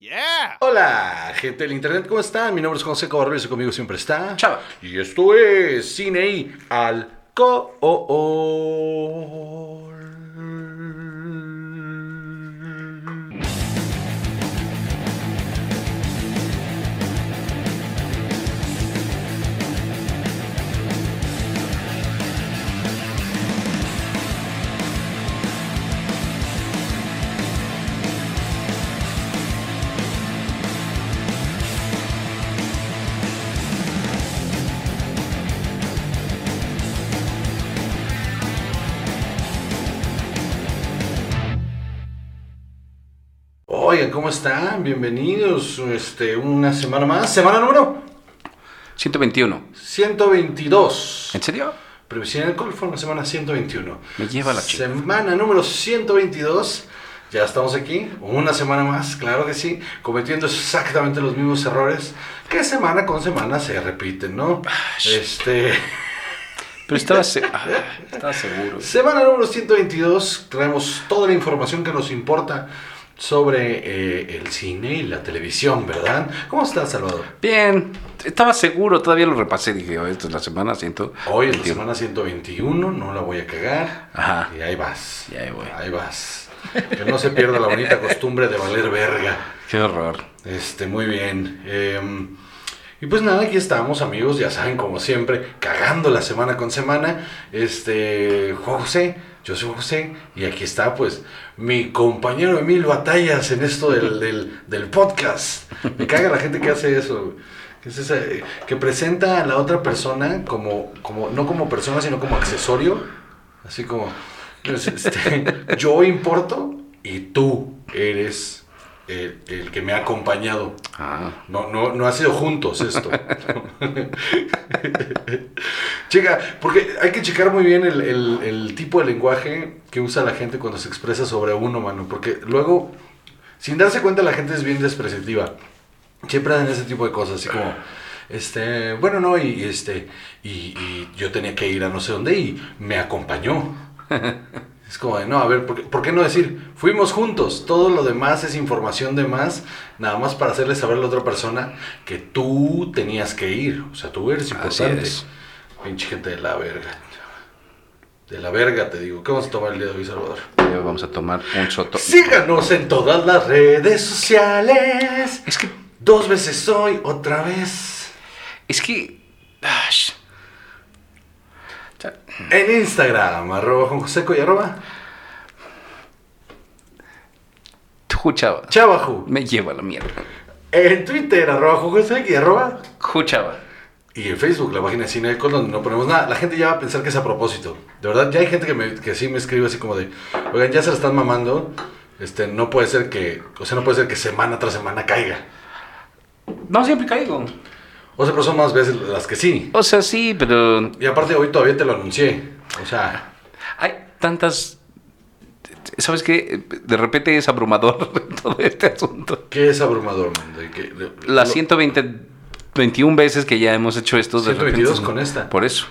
Yeah. Hola, gente del internet, ¿cómo están? Mi nombre es José Cobarrubias y conmigo siempre está Chava. Y esto es Cine y Alcohol. Oigan, ¿cómo están? Bienvenidos. Este, una semana más. Semana número 121. 122. ¿En serio? Previsión de alcohol fue una semana 121. Me lleva la chica. Semana número 122. Ya estamos aquí, una semana más, claro que sí, cometiendo exactamente los mismos errores que semana con semana se repiten, ¿no? Este, Pero estaba, se- ah, estaba seguro. semana número 122, traemos toda la información que nos importa sobre eh, el cine y la televisión, ¿verdad? ¿Cómo estás, Salvador? Bien, estaba seguro, todavía lo repasé. Dije, oh, esto es la semana, siento. Hoy es la semana 121, no la voy a cagar. Ajá. Y ahí vas. Y ahí voy. Ahí vas. Que no se pierda la bonita costumbre de valer verga. Qué horror. Este, muy bien. Eh, y pues nada, aquí estamos, amigos, ya saben, como siempre, cagando la semana con semana. Este, José, yo soy José, y aquí está, pues, mi compañero Emil Batallas en esto del, del, del podcast. Me caga la gente que hace eso. Eh, que presenta a la otra persona como, como, no como persona, sino como accesorio. Así como, pues, este, yo importo y tú eres el, el que me ha acompañado. Ah, No, no, no ha sido juntos esto. Chica, porque hay que checar muy bien el, el- el tipo de lenguaje que usa la gente cuando se expresa sobre uno, mano. Porque luego, sin darse cuenta, la gente es bien despreciativa. Siempre hacen ese tipo de cosas, así como, este, bueno, no, y este, y, y yo tenía que ir a no sé dónde y me acompañó. Es como de, no, a ver, ¿por qué, por qué no decir, fuimos juntos? Todo lo demás es información de más, nada más para hacerle saber a la otra persona que tú tenías que ir. O sea, tú eres importante. es. Pinche gente de la verga. De la verga, te digo. ¿Qué vamos a tomar el día de hoy, Salvador? vamos a tomar un soto. Síganos en todas las redes sociales. Es que, Dos veces hoy, otra vez. es que. ah, En Instagram, arroba Juan Joseco y arroba Juchaba. Chavajú. Me lleva la mierda. En Twitter, arroba Juan Joseco y arroba Juchaba. Y en Facebook, la página de Cine Alcohol, donde no ponemos nada. La gente ya va a pensar que es a propósito. De verdad, ya hay gente que, me, que sí me escribe así como de, oigan, ya se la están mamando. Este, no puede ser que, o sea, no puede ser que semana tras semana caiga. No siempre caigo. O sea, pero son más veces las que sí. O sea, sí, pero Y aparte hoy todavía te lo anuncié. O sea, hay tantas. ¿Sabes qué? De repente es abrumador todo este asunto. ¿qué es abrumador, man? De que- de- Las lo- 120, 21 veces que ya hemos hecho esto. de 122 repente- con esta. Por eso.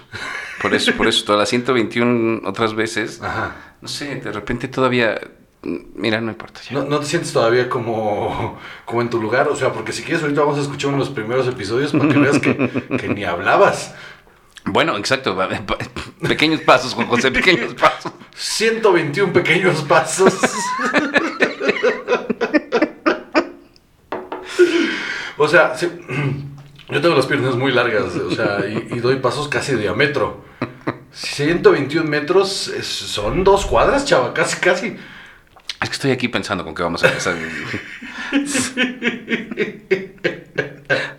Por eso, por eso. Todas las 121 otras veces. Ajá. No sé, de repente todavía. Mira, no importa ya. ¿No, no te sientes todavía como, como en tu lugar? O sea, porque si quieres ahorita vamos a escuchar uno de los primeros episodios para que veas que, que ni hablabas. Bueno, exacto. Pequeños pasos, Juan José, pequeños pasos. 121 pequeños pasos. o sea, sí, yo tengo las piernas muy largas, o sea, y, y doy pasos casi de diámetro. 121 metros es- son dos cuadras, chava, casi, casi. Es que estoy aquí pensando con qué vamos a empezar.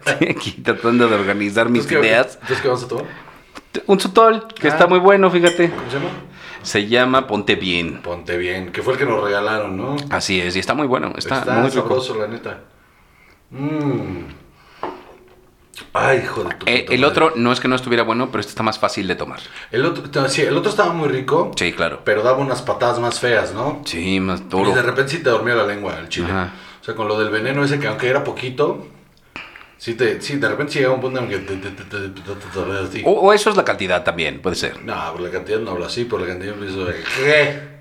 Estoy aquí tratando de organizar mis Entonces, ¿qué- ideas. Entonces, ¿qué vamos a tomar? Un sotol que Ah. está muy bueno, fíjate. ¿Cómo se llama? Se llama Ponte Bien. Ponte bien, que fue el que nos regalaron, ¿no? Así es, y está muy bueno. Está, Está, muy rico. sabroso, la neta. Mmm. Ay, hijo de tu Eh, puta el madre. otro no es que no estuviera bueno, pero este está más fácil de tomar. El otro, sí, el otro estaba muy rico, Sí, claro. pero daba unas patadas más feas, ¿no? Sí, más Y duro. de repente sí te dormía la lengua el chile. Ajá. O sea, con lo del veneno ese que aunque era poquito, sí, te, sí de repente sí llegaba un punto en que te, te, te. O, o eso es la cantidad también, puede ser. No, por la cantidad no hablo así, por la cantidad empiezo de... ¿Qué?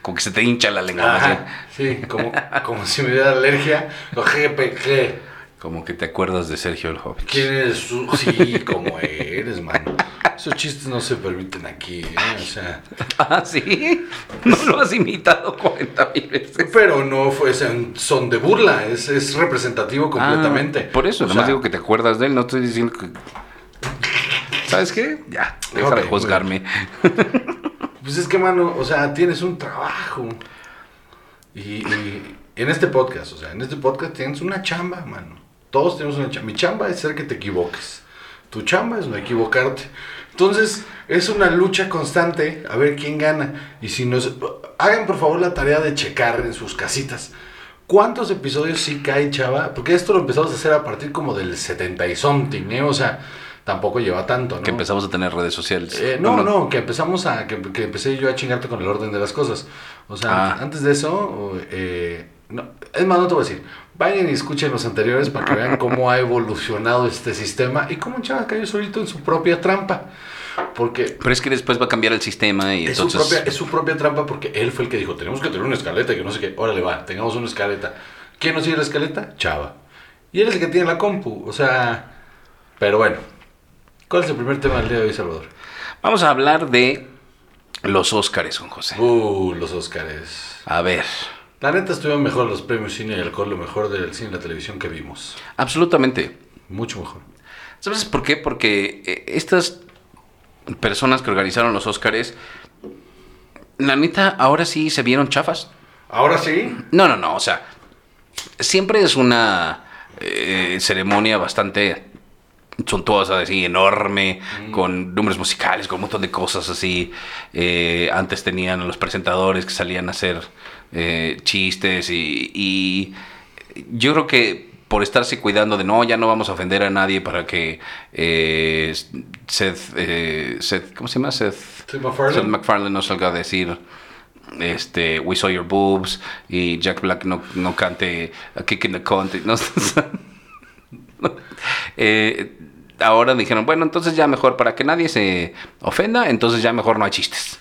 Como que se te hincha la lengua. Ajá, sí, como, como si me diera alergia. O GPG. Como que te acuerdas de Sergio el Hobbit. ¿Quién eres? Sí, como eres, mano. Esos chistes no se permiten aquí, ¿eh? O sea. Ah, sí. No lo has imitado 40 mil veces. Pero no fue, son de burla, es, es representativo completamente. Ah, por eso, O sea, digo que te acuerdas de él, no estoy diciendo que. ¿Sabes qué? Ya, deja de Ok, juzgarme. Pues es que, mano, o sea, tienes un trabajo. Y, y en este podcast, o sea, en este podcast tienes una chamba, mano. Todos tenemos una chamba. Mi chamba es ser que te equivoques. Tu chamba es no equivocarte. Entonces, es una lucha constante a ver quién gana. Y si nos... Hagan por favor la tarea de checar en sus casitas. ¿Cuántos episodios sí cae, chava? Porque esto lo empezamos a hacer a partir como del 70 y something, ¿eh? O sea, tampoco lleva tanto, ¿no? Que empezamos a tener redes sociales. Eh, no, no, que empezamos a. Que, que empecé yo a chingarte con el orden de las cosas. O sea, Ah. antes de eso. eh, no, es más, no te voy a decir. Vayan y escuchen los anteriores para que vean cómo ha evolucionado este sistema y cómo Chava cayó solito en su propia trampa. Porque Pero es que después va a cambiar el sistema y es, su entonces. propia, es su propia trampa porque él fue el que dijo: Tenemos que tener una escaleta que no sé qué. Órale, va, tengamos una escaleta. ¿Quién nos sigue la escaleta? Chava. Y él es el que tiene la compu. O sea. Pero bueno. ¿Cuál es el primer tema del día de hoy, Salvador? Vamos a hablar de los Óscares, Juan José. Uh, los Óscares. A ver. La neta estuvieron mejor los premios cine y alcohol, lo mejor del cine y la televisión que vimos. Absolutamente. Mucho mejor. ¿Sabes por qué? Porque eh, estas personas que organizaron los Óscares, la neta, ahora sí se vieron chafas. Ahora sí. No, no, no, o sea, siempre es una eh, ceremonia bastante suntuosa, así, enorme, con números musicales, con un montón de cosas así. Eh, antes tenían a los presentadores que salían a hacer eh, chistes y, y yo creo que por estarse cuidando de no, ya no vamos a ofender a nadie para que eh, Seth, eh, Seth, ¿cómo se llama? Seth, Seth MacFarlane. Seth MacFarlane no salga a decir este We Saw Your Boobs y Jack Black no, no cante A Kick in the Country. ¿no? Eh, ahora dijeron, bueno, entonces ya mejor, para que nadie se ofenda, entonces ya mejor no hay chistes.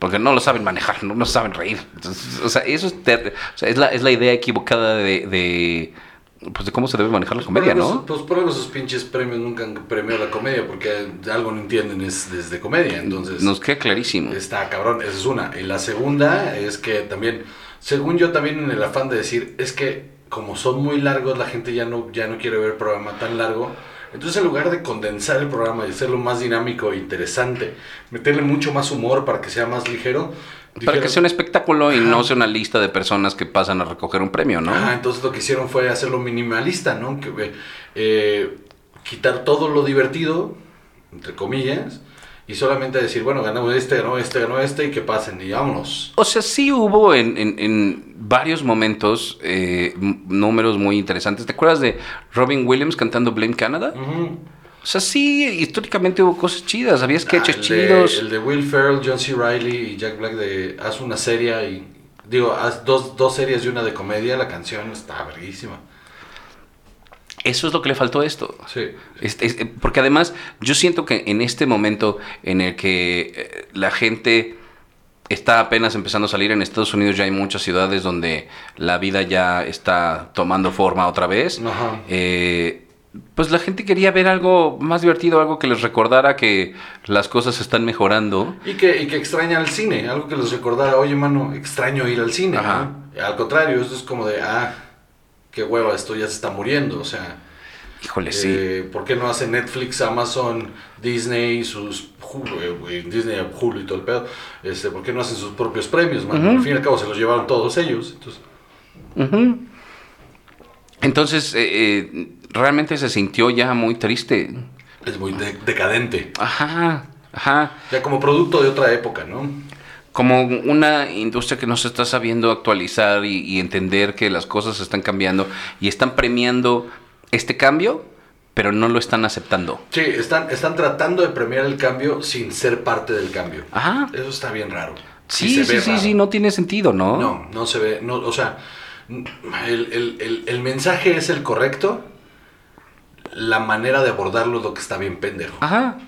Porque no lo saben manejar, no, no saben reír. Entonces, o sea, eso es, ter- o sea, es, la, es la idea equivocada de, de, pues, de cómo se debe manejar la comedia, ¿no? Pues por algo esos pinches premios nunca han premiado la comedia, porque algo no entienden es desde comedia. Entonces, Nos queda clarísimo. está cabrón, esa es una. Y la segunda es que también, según yo también en el afán de decir, es que como son muy largos, la gente ya no, ya no quiere ver programa tan largo. Entonces, en lugar de condensar el programa y hacerlo más dinámico e interesante, meterle mucho más humor para que sea más ligero. Para que sea un espectáculo y no sea una lista de personas que pasan a recoger un premio, ¿no? Ajá, entonces lo que hicieron fue hacerlo minimalista, ¿no? Que, eh, quitar todo lo divertido, entre comillas, y solamente decir, bueno, ganamos este, ganó este, ganó este, y que pasen, y vámonos. O sea, sí hubo en, en- en varios momentos eh, números muy interesantes. ¿Te acuerdas de Robin Williams cantando Blame Canada? O sea, sí, históricamente hubo cosas chidas, había sketches Ah, el de- chidos. el de Will Ferrell, John C. Reilly y Jack Black de haz una serie y digo, haz dos, dos series y una de comedia, la canción está verguísima. Eso es lo que le faltó a esto. Sí. Este, porque además yo siento que en este momento en el que eh, la gente está apenas empezando a salir en Estados Unidos, ya hay muchas ciudades donde la vida ya está tomando forma otra vez. Ajá. Eh, pues la gente quería ver algo más divertido, algo que les recordara que las cosas están mejorando. Y que, y que extraña el cine, algo que les recordara, oye mano, extraño ir al cine. Ajá. ¿no? Al contrario, esto es como de, ah, qué hueva, esto ya se está muriendo. O sea, Híjole, sí. eh, ¿por qué no hace Netflix, Amazon, Disney, sus eh, Disney, Hulu y todo el pedo? Este, ¿Por qué no hacen sus propios premios? Ujú. Al fin y al cabo se los llevaron todos ellos. Entonces. Entonces, eh, eh, realmente se sintió ya muy triste. es muy de- decadente. Ajá, ajá. Ya como producto de otra época, ¿no? Como una industria que no se está sabiendo actualizar y, y entender que las cosas están cambiando y están premiando este cambio, pero no lo están aceptando. Sí, están, están tratando de premiar el cambio sin ser parte del cambio. Ajá. Eso está bien raro. Sí, sí, sí, raro. sí, no tiene sentido, ¿no? No, no se ve, no, o sea, el, el- el- el mensaje es el correcto, la manera de abordarlo es lo que está bien pendejo. Ajá.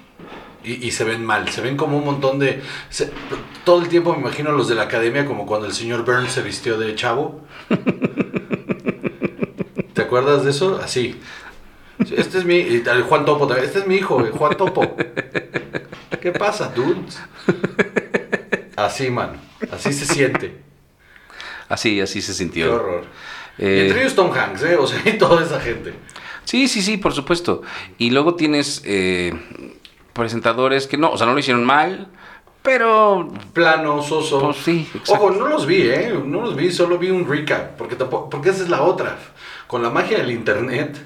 Y, y se ven mal, se ven como un montón de... se- todo el tiempo me imagino los de la academia como cuando el señor Burns se vistió de chavo. ¿Te acuerdas de eso? Así. Sí, Este es mi... el Juan Topo también. Este es mi hijo, Juan Topo. ¿Qué pasa, dudes? Así, mano. Así se siente. Así, así se Qué sintió. horror. Eh, y entre ellos Tom Hanks, ¿eh? O sea, y toda esa gente. Sí, sí, sí, por supuesto. Y luego tienes eh, presentadores que no, o sea, no lo hicieron mal, pero Plano, soso. Pues sí, exacto. Ojo, no los vi, ¿eh? No los vi, solo vi un recap. Porque, tampoco, porque esa es la otra. Con la magia del internet,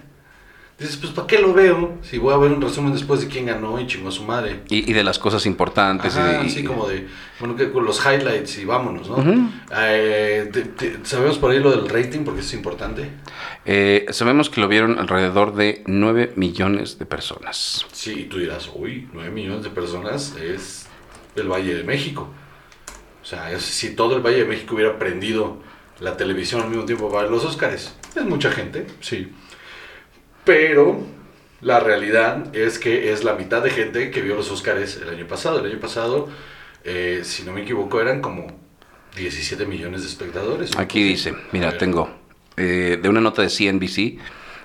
dices, pues, ¿para qué lo veo? Si voy a ver un resumen después de quién ganó y chingó a su madre. y, y de las cosas importantes. Ajá, y- así como de, bueno, que con los highlights y vámonos, ¿no? Eh, te- te- ¿Sabemos por ahí lo del rating? Porque es importante. Eh, sabemos que lo vieron alrededor de 9 millones de personas. Sí, y tú dirás, uy, 9 millones de personas es el Valle de México. O sea, es- si todo el Valle de México hubiera prendido la televisión al mismo tiempo para los Óscares, es mucha gente, sí. Pero la realidad es que es la mitad de gente que vio los Óscares el año pasado. El año pasado, eh, si no me equivoco, eran como 17 millones de espectadores. Aquí dice, mira, tengo eh, de una nota de CNBC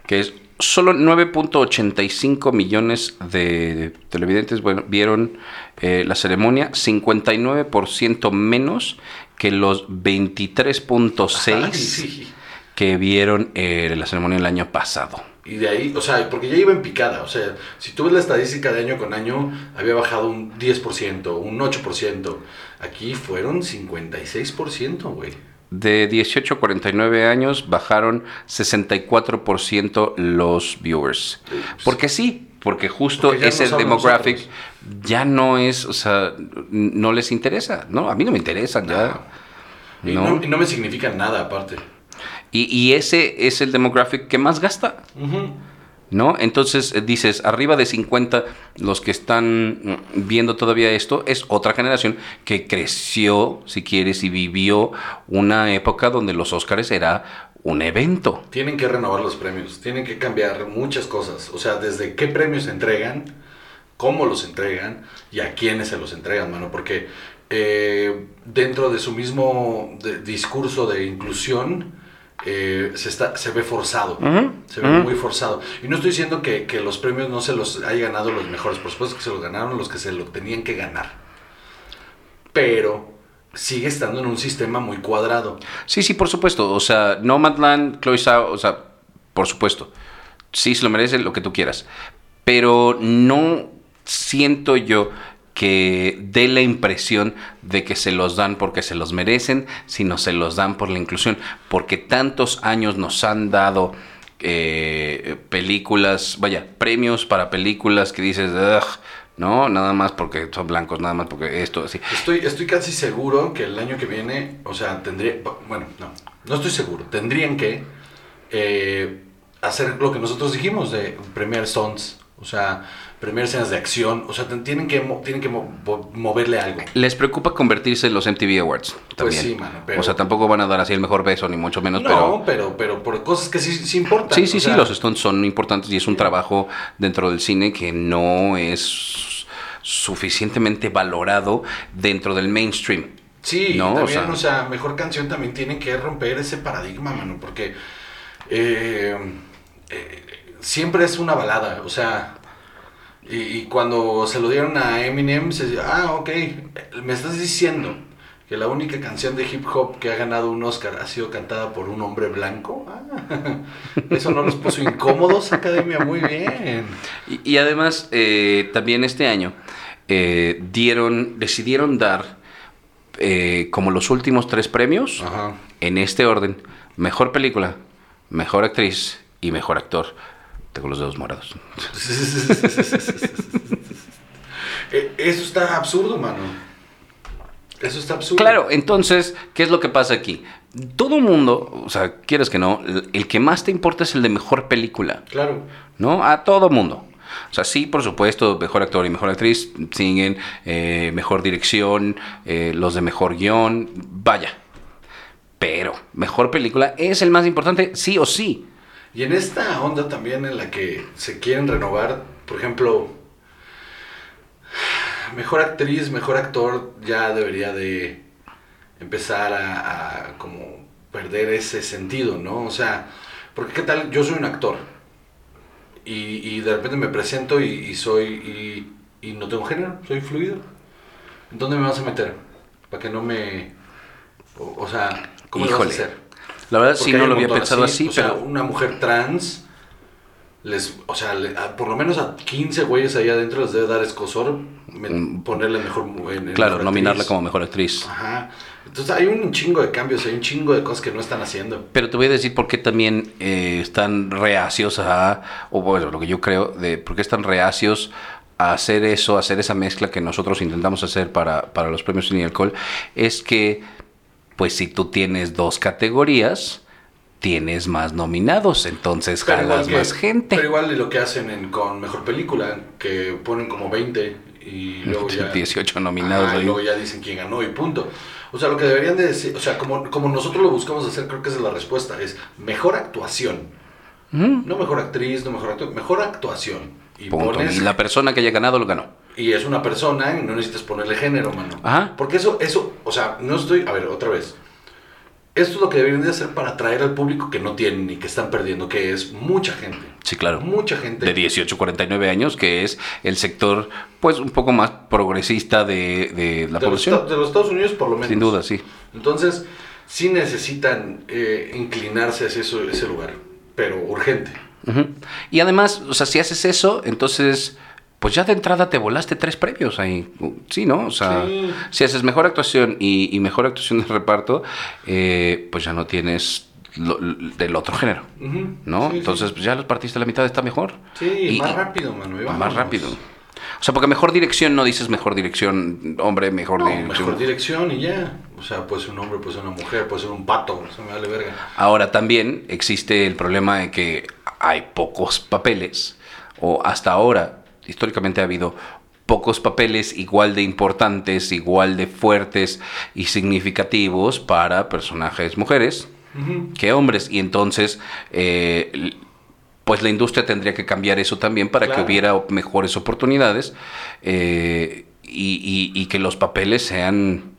que es solo 9.85 millones de televidentes bueno, vieron eh, la ceremonia, 59% menos que los 23.6 Ay, sí. que vieron eh, la ceremonia el año pasado. Y de ahí, o sea, porque ya iba en picada. O sea, si tú ves la estadística de año con año, había bajado un 10%, un 8%. Aquí fueron 56%, güey. De 18 a 49 años bajaron 64% los viewers. Porque sí, porque justo Porque ese no demographic nosotros. ya no es, o sea, no les interesa, ¿no? A mí no me interesa ya. Y No. no, no me significan nada aparte. Y, y ese es el demographic que más gasta. ¿no? Entonces eh, dices, arriba de 50, los que están mm, viendo todavía esto, es otra generación que creció, si quieres, y vivió una época donde los Óscares era un evento. Tienen que renovar los premios, tienen que cambiar muchas cosas. O sea, desde qué premios se entregan, cómo los entregan y a quiénes se los entregan, mano. Porque eh, dentro de su mismo de- discurso de inclusión, eh, se, está, se ve forzado. Se ve muy forzado. Y no estoy diciendo que, que los premios no se los haya ganado los mejores. Por supuesto que se los ganaron los que se lo tenían que ganar. Pero sigue estando en un sistema muy cuadrado. Sí, sí, por supuesto. O sea, Nomadland, Chloe Zhao, o sea, por supuesto. Sí, se lo merece lo que tú quieras. Pero no siento yo que dé la impresión de que se los dan porque se los merecen, sino se los dan por la inclusión. Porque tantos años nos han dado eh, películas, vaya, premios para películas que dices, no, nada más porque son blancos, nada más porque esto, así. Estoy, estoy casi seguro que el año que viene, o sea, tendría, bueno, no, no estoy seguro, tendrían que eh, hacer lo que nosotros dijimos de premiar stunts, o sea, premiar escenas de acción, o sea, tienen que, tienen que mo- mo- moverle algo. Les preocupa convertirse en los MTV Awards también. Pues sí, mano, pero- O sea, tampoco van a dar así el mejor beso, ni mucho menos, No, pero... pero, pero, por cosas que sí, sí importan. Sí, sí, o sí, los stunts son importantes y es un trabajo dentro del cine que no es suficientemente valorado dentro del mainstream. Sí, No, o también, sea- o sea, mejor canción también tiene que romper ese paradigma, mano, porque eh, eh, siempre es una balada, o sea, y, y cuando se lo dieron a Eminem, se decía, ah, ok, me estás diciendo que la única canción de hip hop que ha ganado un Oscar ha sido cantada por un hombre blanco. Ah, eso no los puso incómodos, Academia, muy bien. Y, y además, eh, también este año eh, dieron, decidieron dar eh, como los últimos tres premios Ajá. en este orden: mejor película, mejor actriz y mejor actor. Tengo los dedos morados. Eh, Eso está absurdo, mano. Eso está absurdo. Claro, entonces, ¿qué es lo que pasa aquí? Todo mundo, o sea, quieres que no, el- el que más te importa es el de mejor película, Claro. ¿no? A todo mundo. O sea, sí, por supuesto, mejor actor y mejor actriz siguen, eh, mejor dirección, eh, los de mejor guion, vaya. Pero mejor película es el más importante, sí o sí. Y en esta onda también en la que se quieren renovar, por ejemplo, mejor actriz, mejor actor, ya debería de empezar a, a como perder ese sentido, ¿no? O sea, porque qué tal, yo soy un actor y, y de repente me presento y, y soy, y, y no tengo género, soy fluido. ¿En dónde me vas a meter? Para que no me... O, o sea, ¿cómo lo vas a hacer? La verdad sí no lo había pensado así, o sea, una mujer trans, les, o sea, le- a- por lo menos a 15 güeyes ahí adentro les debe dar escosor me- Mm. ponerle mejor. en- claro, mejor nominarla como mejor actriz. Ajá. Entonces hay un chingo de cambios, hay un chingo de cosas que no están haciendo. Pero te voy a decir por qué también eh, están reacios a, o bueno, lo que yo creo, de por qué están reacios a hacer eso, a hacer esa mezcla que nosotros intentamos hacer para, para los premios y Alcohol, es que, pues si tú tienes dos categorías, tienes más nominados, entonces Pero jalas que- más gente. Pero igual de lo que hacen en- con mejor película, que ponen como 20 y luego ya. 18 nominados Ajá, y luego ya dicen quién ganó y punto. O sea, lo que deberían de decir, o sea, como, como nosotros lo buscamos hacer, creo que esa es la respuesta, es mejor actuación. Ujú. No mejor actriz, no mejor actor, mejor actuación. Y pones, Y la persona que haya ganado lo ganó. Y es una persona y no necesitas ponerle género, mano. Ajá. Porque eso, eso, o sea, no estoy, a ver, otra vez. Esto es lo que deberían de hacer para atraer al público que no tienen y que están perdiendo, que es mucha gente. Sí, claro. Mucha gente. de 18 a 49 años, que es el sector, pues, un poco más progresista de, de la de población. de los Estados Unidos, por lo menos. Sin duda, sí. Entonces, sí necesitan eh, inclinarse hacia eso- ese lugar, pero urgente. Y además, o sea, si haces eso, entonces, pues ya de entrada te volaste tres premios ahí. Sí, ¿no? O sea, Sí. si haces mejor actuación y, y mejor actuación de reparto, eh, pues ya no tienes lo- del otro género. ¿no? Sí, sí. Entonces, pues ya los partiste la mitad está mejor. Sí, Y- más rápido, mano. y Más rápido. O sea, porque mejor dirección no dices mejor dirección, hombre, mejor No, dirección. mejor dirección y ya. O sea, puede ser un hombre, puede ser una mujer, puede ser un pato, eso me vale verga. Ahora también existe el problema de que hay pocos papeles, o hasta ahora, históricamente ha habido pocos papeles igual de importantes, igual de fuertes y significativos para personajes mujeres que hombres. Y entonces, eh, pues la industria tendría que cambiar eso también para Claro. que hubiera mejores oportunidades eh, y, y- y que los papeles sean...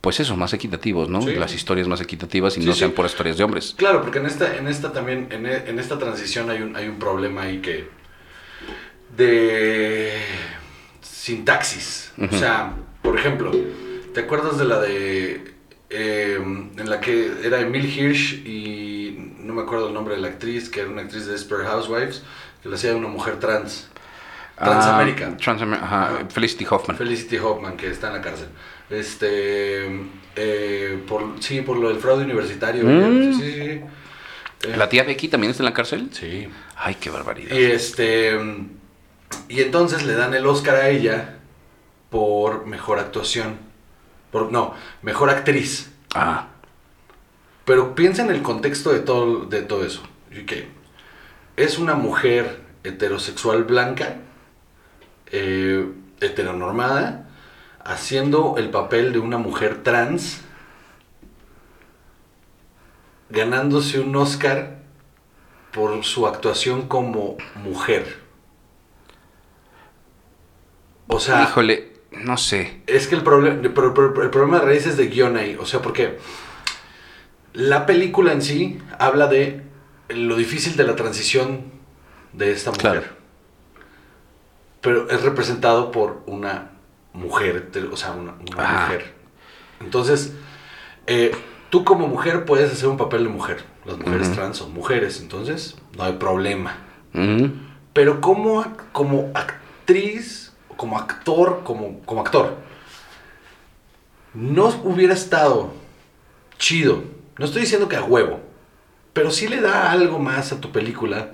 Pues eso, más equitativos, ¿no? Sí. Las historias más equitativas y Sí, no sí. sean por historias de hombres. Claro, porque en esta, en esta también, en, e- en esta transición hay un, hay un problema ahí que de sintaxis. O sea, por ejemplo, ¿te acuerdas de la de eh, en la que era Emil Hirsch y no me acuerdo el nombre de la actriz, que era una actriz de Desperate Housewives, que la hacía una mujer trans? Transamérica. Ah, Transamer- ajá, Ajá. Felicity Hoffman. Felicity Hoffman, que está en la cárcel. Este, eh, por, sí, por lo del fraude universitario. Mm. Sí, sí, sí. Eh, ¿La tía Becky también está en la cárcel? Sí. Ay, qué barbaridad. Y este, y entonces le dan el Oscar a ella por mejor actuación. Por, no, mejor actriz. Ah, Pero piensa en el contexto de todo, de todo eso. Es una mujer heterosexual blanca, eh, heteronormada, haciendo el papel de una mujer trans, ganándose un Oscar por su actuación como mujer. O sea, híjole, no sé. es que el, problema pero el problema de raíz es de guion ahí. O sea, porque la película en sí habla de lo difícil de la transición de esta mujer. Claro. Pero es representado por una mujer, o sea, una, mujer. Entonces, eh, tú como mujer puedes hacer un papel de mujer. Las mujeres trans son mujeres, entonces no hay problema. Pero como, como actriz, como actor, como, como actor, no hubiera estado chido. No estoy diciendo que a huevo, pero sí le da algo más a tu película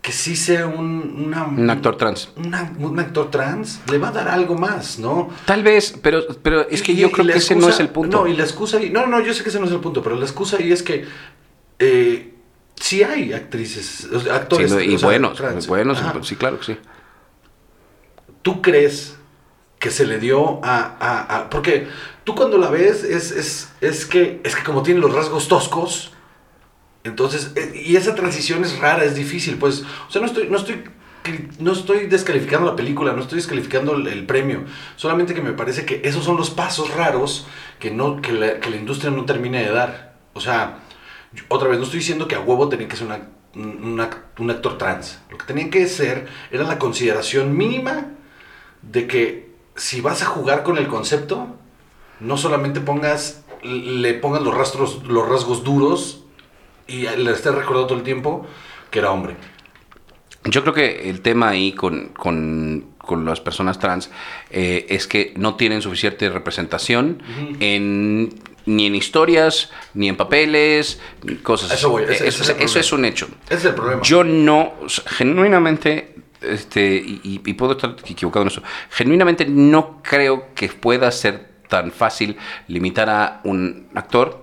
que sí sea un, una- Un actor trans. una- un actor trans. Le va a dar algo más, ¿no? Tal vez, pero, pero es que Y- yo y creo que ese no es el punto. No, y la excusa ahí. No, no, yo sé que ese no es el punto, pero la excusa ahí es que. Eh, sí hay actrices, actores. Y o sea, buenos, trans. buenos, Ajá. sí, claro que sí. ¿Tú crees que se le dio a, a- porque tú cuando la ves es, es, es que es que como tiene los rasgos toscos, entonces, eh, y esa transición es rara, es difícil, pues, o sea, no estoy, no estoy no estoy descalificando la película, no estoy descalificando el, premio. Solamente que me parece que esos son los pasos raros que, no, que, la, que la industria no termina de dar. O sea, otra vez, no estoy diciendo que a huevo tenía que ser una- un actor trans. Lo que tenía que ser era la consideración mínima de que si vas a jugar con el concepto, no solamente pongas, le pongas los rastros, los rasgos duros y le estés recordando todo el tiempo que era hombre. Yo creo que el tema ahí con, con- con las personas trans eh, es que no tienen suficiente representación en, ni en historias, ni en papeles, cosas eso voy, así. ese- eso, ese es eso es un hecho. Ese es el problema. Yo no, genuinamente, este, y, y- puedo estar equivocado en eso, genuinamente no creo que pueda ser tan fácil limitar a un actor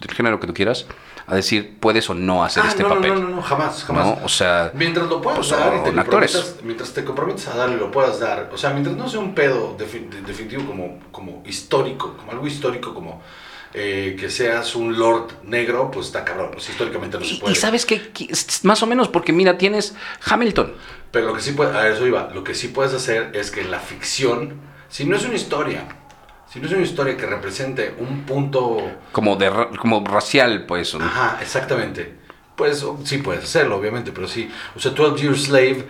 del género que tú quieras a decir puedes o no hacer Ah, este no, papel. no, no, no, jamás, jamás. ¿no? O sea, mientras lo puedas pues, dar y te actores. mientras te comprometes a darle lo puedas dar, o sea, mientras no sea un pedo defi- de- definitivo como, como histórico, como algo histórico como eh, que seas un lord negro, pues está cabrón, pues históricamente no se puede. y sabes que más o menos porque mira tienes Hamilton. Pero lo que sí puedes, a eso iba, lo que sí puedes hacer es que la ficción, si no es una historia, si no es una historia que represente un punto como de como racial pues ¿no? Ajá, exactamente. Pues sí puedes hacerlo, obviamente, pero sí. O sea, 12 Years Slave,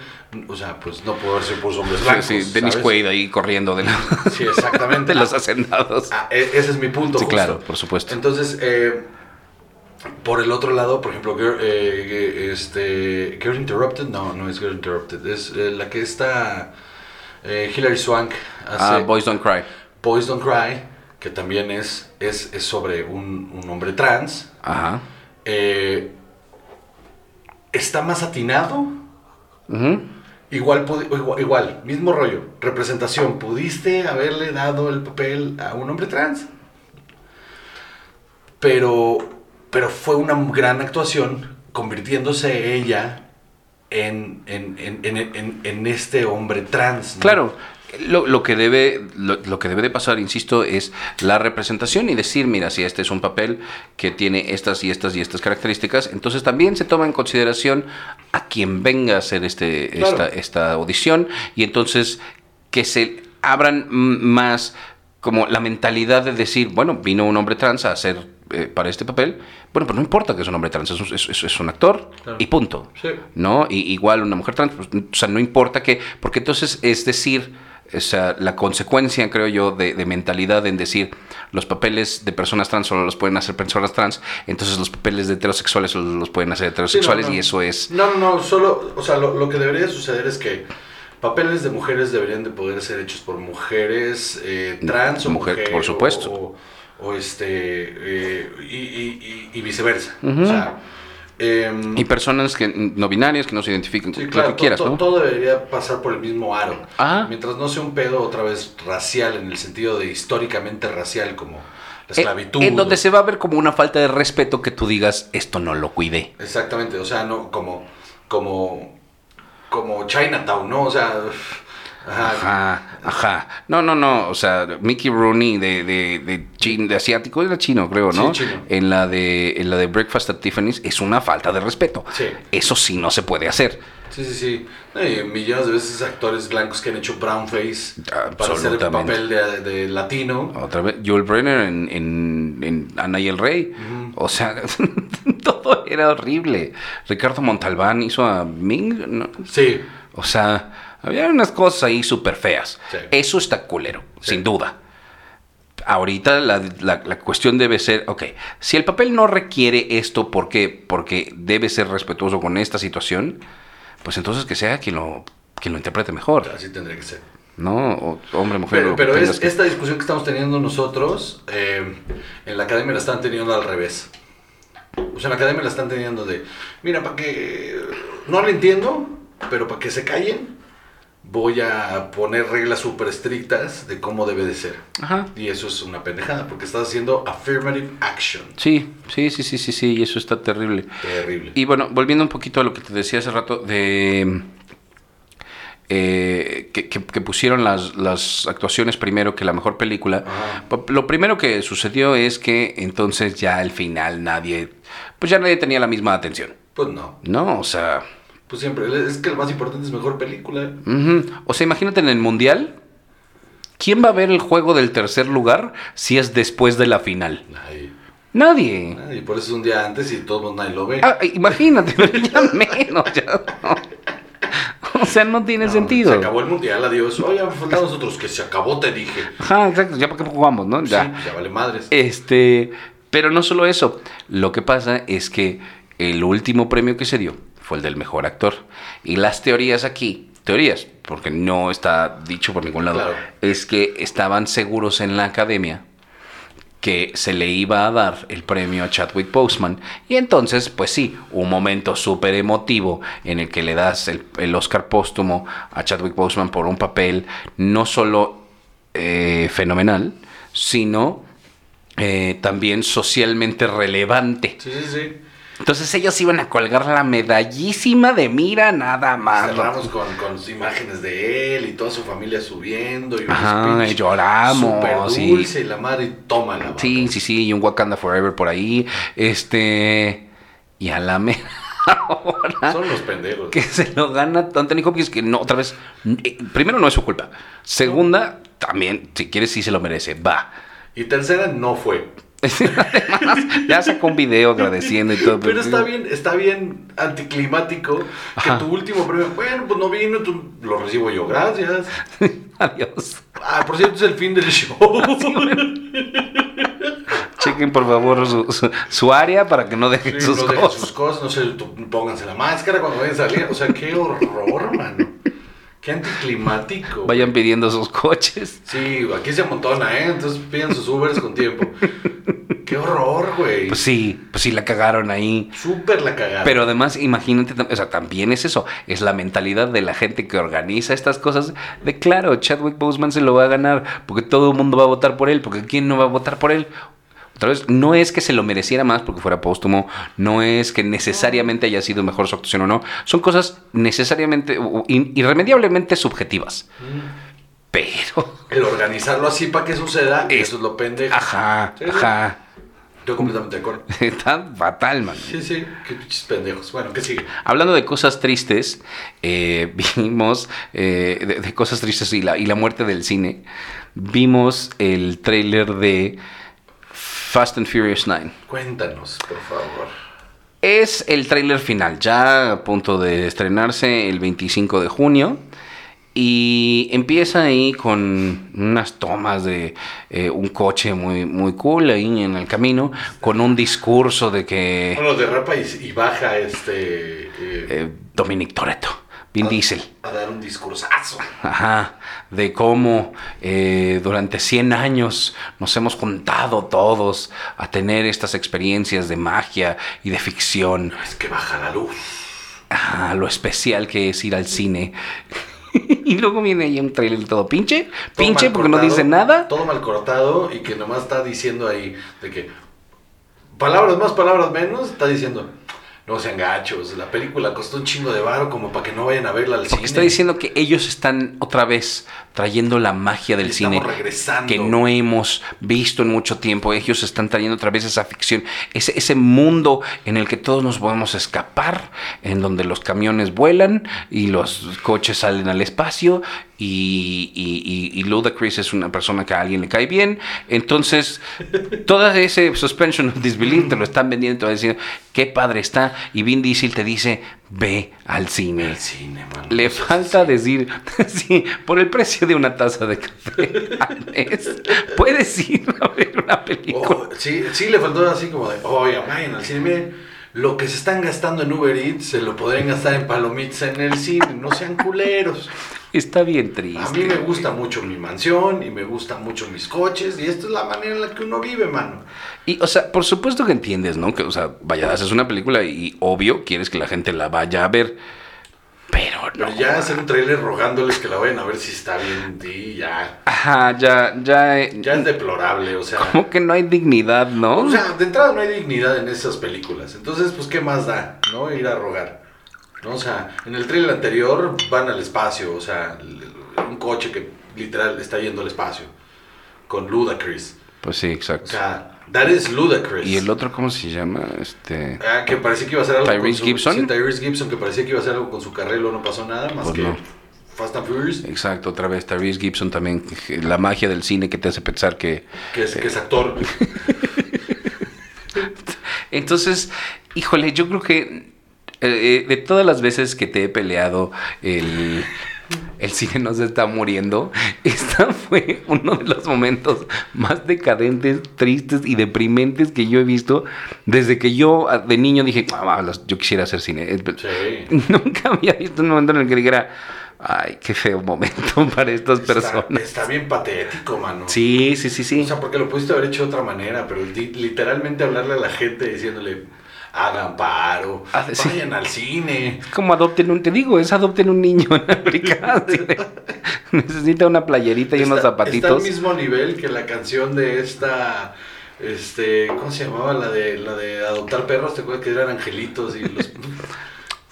o sea, pues no puedo ser por hombres blancos. Sí, sí, Dennis. Quaid ahí corriendo de, la- Sí, exactamente. de los hacendados Ah, e- ese es mi punto. sí justo. claro por supuesto Entonces, eh, por el otro lado, por ejemplo, Girl, eh, este, Girl Interrupted, no, no es Girl Interrupted, es eh, la que está eh, Hilary Swank hace ah Boys Don't Cry Boys Don't Cry, que también es, es, es sobre un, un hombre trans. ajá Eh, está más atinado. Igual, igual, igual, mismo rollo, representación. ¿Pudiste haberle dado el papel a un hombre trans? Pero, pero fue una gran actuación, convirtiéndose ella en, en, en, en, este hombre trans. ¿no? Claro, lo, lo que debe, lo, lo que debe de pasar, insisto, es la representación y decir, mira, si este es un papel que tiene estas y estas y estas características, entonces también se toma en consideración a quien venga a hacer este, Claro. esta, esta audición y entonces que se abran más como la mentalidad de decir, bueno, vino un hombre trans a hacer eh, para este papel, bueno, pero no importa que es un hombre trans, es un, es- un actor Claro. y punto. Sí. ¿no? Y, igual una mujer trans, pues, o sea, no importa que, porque entonces es decir, o sea, la consecuencia, creo yo, de, de mentalidad en decir los papeles de personas trans solo los pueden hacer personas trans, entonces los papeles de heterosexuales solo los pueden hacer Sí, no, heterosexuales no. y eso es... No, no, no, solo, o sea, lo, lo que debería suceder es que papeles de mujeres deberían de poder ser hechos por mujeres eh, trans o Mujer, mujer, por supuesto. O, o este, eh, y, y- y- y viceversa. O sea, em, Y personas que no binarias, que no se identifican, Sí, lo claro, que quieras, to- ¿no? todo debería pasar por el mismo aro. Ah. Mientras no sea un pedo otra vez racial, en el sentido de históricamente racial, como la Eh, esclavitud. en donde se va a ver como una falta de respeto que tú digas, esto no lo cuidé. Exactamente, o sea, no como, como, como Chinatown, ¿no? O sea, ajá, Ajá, ajá. No, no, no. O sea, Mickey Rooney de, de, de, chin- de asiático era chino, creo, ¿no? Sí, chino. En la de en la de Breakfast at Tiffany's es una falta de respeto. Sí. Eso sí no se puede hacer. Sí, sí, sí. Millones de veces actores blancos que han hecho brownface para hacer el papel de, de latino. Otra vez, Joel Brenner en, en, en Ana y el Rey. O sea, todo era horrible. Ricardo Montalbán hizo a Ming. ¿no? Sí, O sea, había unas cosas ahí súper feas. Sí. Eso está culero, Sí. sin duda. Ahorita la, la- la cuestión debe ser, ok, si el papel no requiere esto, ¿por qué? Porque debe ser respetuoso con esta situación, pues entonces que sea quien lo, quien lo interprete mejor, así tendría que ser. ¿no? O- hombre, mujer. Pero, pero tengas es, que- esta discusión que estamos teniendo nosotros, eh, en la academia la están teniendo al revés. O sea, en la academia la están teniendo de, mira, para que no lo entiendo, pero para que se callen, voy a poner reglas súper estrictas de cómo debe de ser. Ajá. Y eso es una pendejada, porque estás haciendo affirmative action. Sí, sí, sí, sí, sí, sí, y eso está terrible. Terrible. Y bueno, volviendo un poquito a lo que te decía hace rato de eh, que, que- que pusieron las, las actuaciones primero que la mejor película. Ajá. Lo primero que sucedió es que entonces ya al final nadie, pues ya nadie tenía la misma atención, Pues no. ¿no? O sea, pues siempre, es que lo más importante es mejor película. O sea, imagínate en el Mundial, ¿quién va a ver el juego del tercer lugar si es después de la final? Nadie, Nadie. nadie, por eso es un día antes y todo nadie lo ve. Ah, imagínate, ya menos, ya no. O sea, no tiene No, sentido. Se acabó el mundial, adiós. Oye, faltan nosotros que se acabó, te dije. Ajá, exacto, ya para qué jugamos, ¿no? Ya. Sí, ya vale madres. Este, pero no solo eso. Lo que pasa es que el último premio que se dio fue el del mejor actor. Y las teorías aquí, teorías, porque no está dicho por ningún lado, Claro. es que estaban seguros en la academia que se le iba a dar el premio a Chadwick Boseman. Y entonces, pues sí, un momento súper emotivo en el que le das el, el Oscar póstumo a Chadwick Boseman por un papel no solo eh, fenomenal, sino eh, también socialmente relevante. Sí, sí, sí. Entonces ellos iban a colgar la medallísima de mira nada más. Cerramos con, con imágenes de él y toda su familia subiendo. Y un Ajá, y lloramos, súper y- dulce y la madre, y tómala. Sí, sí, sí, y un Wakanda Forever por ahí. Este. Y a la mera Son los pendejos. que se lo gana Anthony Hopkins, que no, otra vez. eh, Primero, no es su culpa. Segunda, también, si quieres, sí se lo merece. Va. Y tercera, no fue. Además, ya sacó un video agradeciendo y todo. Pero está bien, está bien anticlimático que Ajá. tu último premio, bueno, pues no vino, tú, lo recibo yo, gracias. Adiós. Ah, por cierto, es el fin del show. Chequen por favor su, su- su área para que no dejen Sí, sus no dejen cosas. sus cosas, no sé, tú- pónganse la máscara cuando vayan a salir. O sea, qué horror, mano. Qué anticlimático. Vayan pidiendo sus coches. Sí, aquí se amontona, ¿eh? Entonces piden sus Ubers con tiempo. Qué horror, güey. Pues sí, pues sí la cagaron ahí. Súper la cagada. Pero además, imagínate, o sea, también es eso, es la mentalidad de la gente que organiza estas cosas, de claro, Chadwick Boseman se lo va a ganar, porque todo el mundo va a votar por él, porque ¿quién no va a votar por él? Otra vez, no es que se lo mereciera más porque fuera póstumo, no es que necesariamente haya sido mejor su actuación o no, son cosas necesariamente, irremediablemente subjetivas. Pero, El organizarlo así para que suceda, Es- eso es lo pendejo. ajá, Sí, sí. ajá, Yo completamente de acuerdo. está fatal, man. Sí, sí, qué pinches pendejos. Bueno, ¿qué sigue? Hablando de cosas tristes, eh, vimos eh, de, de cosas tristes y la, y la muerte del cine. Vimos el tráiler de Fast and Furious 9. Cuéntanos, por favor. Es el tráiler final, ya a punto de estrenarse el 25 de junio. Y empieza ahí con unas tomas de eh, un coche muy, muy cool ahí en el camino, con un discurso de que Bueno, derrapa y, y baja este. eh, eh, Dominic Toretto, Vin Diesel. a dar un discursazo. Ajá, de cómo eh, durante 100 años nos hemos juntado todos a tener estas experiencias de magia y de ficción. Es que baja la luz. Ah, lo especial que es ir al cine. y luego viene ahí un trailer todo pinche, Todo pinche porque no dice nada. Todo mal cortado y que nomás está diciendo ahí de que palabras más, palabras menos, está diciendo. No sean gachos, la película costó un chingo de varo como para que no vayan a verla al Porque cine. está diciendo que ellos están otra vez trayendo la magia del Estamos cine regresando. que no hemos visto en mucho tiempo. Ellos están trayendo otra vez esa ficción, ese, ese mundo en el que todos nos podemos escapar, en donde los camiones vuelan y los coches salen al espacio y, y, y- y Ludacris es una persona que a alguien le cae bien. Entonces, toda ese suspension of disbelief te lo están vendiendo, te van diciendo, qué padre está. Y Vin Diesel te dice, ve al cine. Al cine, mano. Le falta decir, sí, por el precio de una taza de café al mes, puedes ir a ver una película. Oh, sí, sí, le faltó así como de, oye, vayan al cine, miren, lo que se están gastando en Uber Eats se lo podrían gastar en palomitas en el cine, no sean culeros. Está bien triste. A mí me gusta mucho mi mansión y me gustan mucho mis coches y esta es la manera en la que uno vive, mano. Y, o sea, por supuesto que entiendes, ¿no? Que, o sea, vaya, haces una película y obvio quieres que la gente la vaya a ver. Pero no. Pero ya hacer un trailer rogándoles que la vayan a ver si está bien, sí, ya. Ajá, ya, ya. eh, Ya es deplorable, o sea. Como que no hay dignidad, ¿no? O sea, de entrada no hay dignidad en esas películas. Entonces, pues, ¿qué más da? ¿No? Ir a rogar. ¿No? O sea, en el trailer anterior van al espacio, o sea, un coche que literal está yendo al espacio. Con Ludacris. Pues sí, O exacto. sea, That is ludicrous. ¿Y el otro cómo se llama? Este... Ah, que parecía que iba a hacer algo Tyrese con su... Gibson. sí, Tyrese Gibson, que parecía que iba a hacer algo con su carrera no pasó nada, más Pues que no. Fast and Furious, Exacto, otra vez Tyrese Gibson también. La magia del cine que te hace pensar que... que es, que es actor. Entonces, híjole, yo creo que eh, eh, de todas las veces que te he peleado, el, el cine no se está muriendo. Esta fue uno de los momentos más decadentes, tristes y deprimentes que yo he visto desde que yo ah, de niño dije, "Ah, yo quisiera hacer cine. Sí. Nunca había visto un momento en el que dijera, ay, qué feo momento para estas Está, personas. está bien patético, mano. Sí, sí, sí, sí. O sea, porque lo pudiste haber hecho de otra manera, pero li- literalmente hablarle a la gente diciéndole, hagan paro, Ah, sí. vayan al cine. Como adopten un, te digo, es adopten un niño en África. Necesita una playerita y unos Está- zapatitos. Está al mismo nivel que la canción de esta, este, ¿cómo se llamaba? La de, la de adoptar perros, ¿te acuerdas que eran angelitos y los...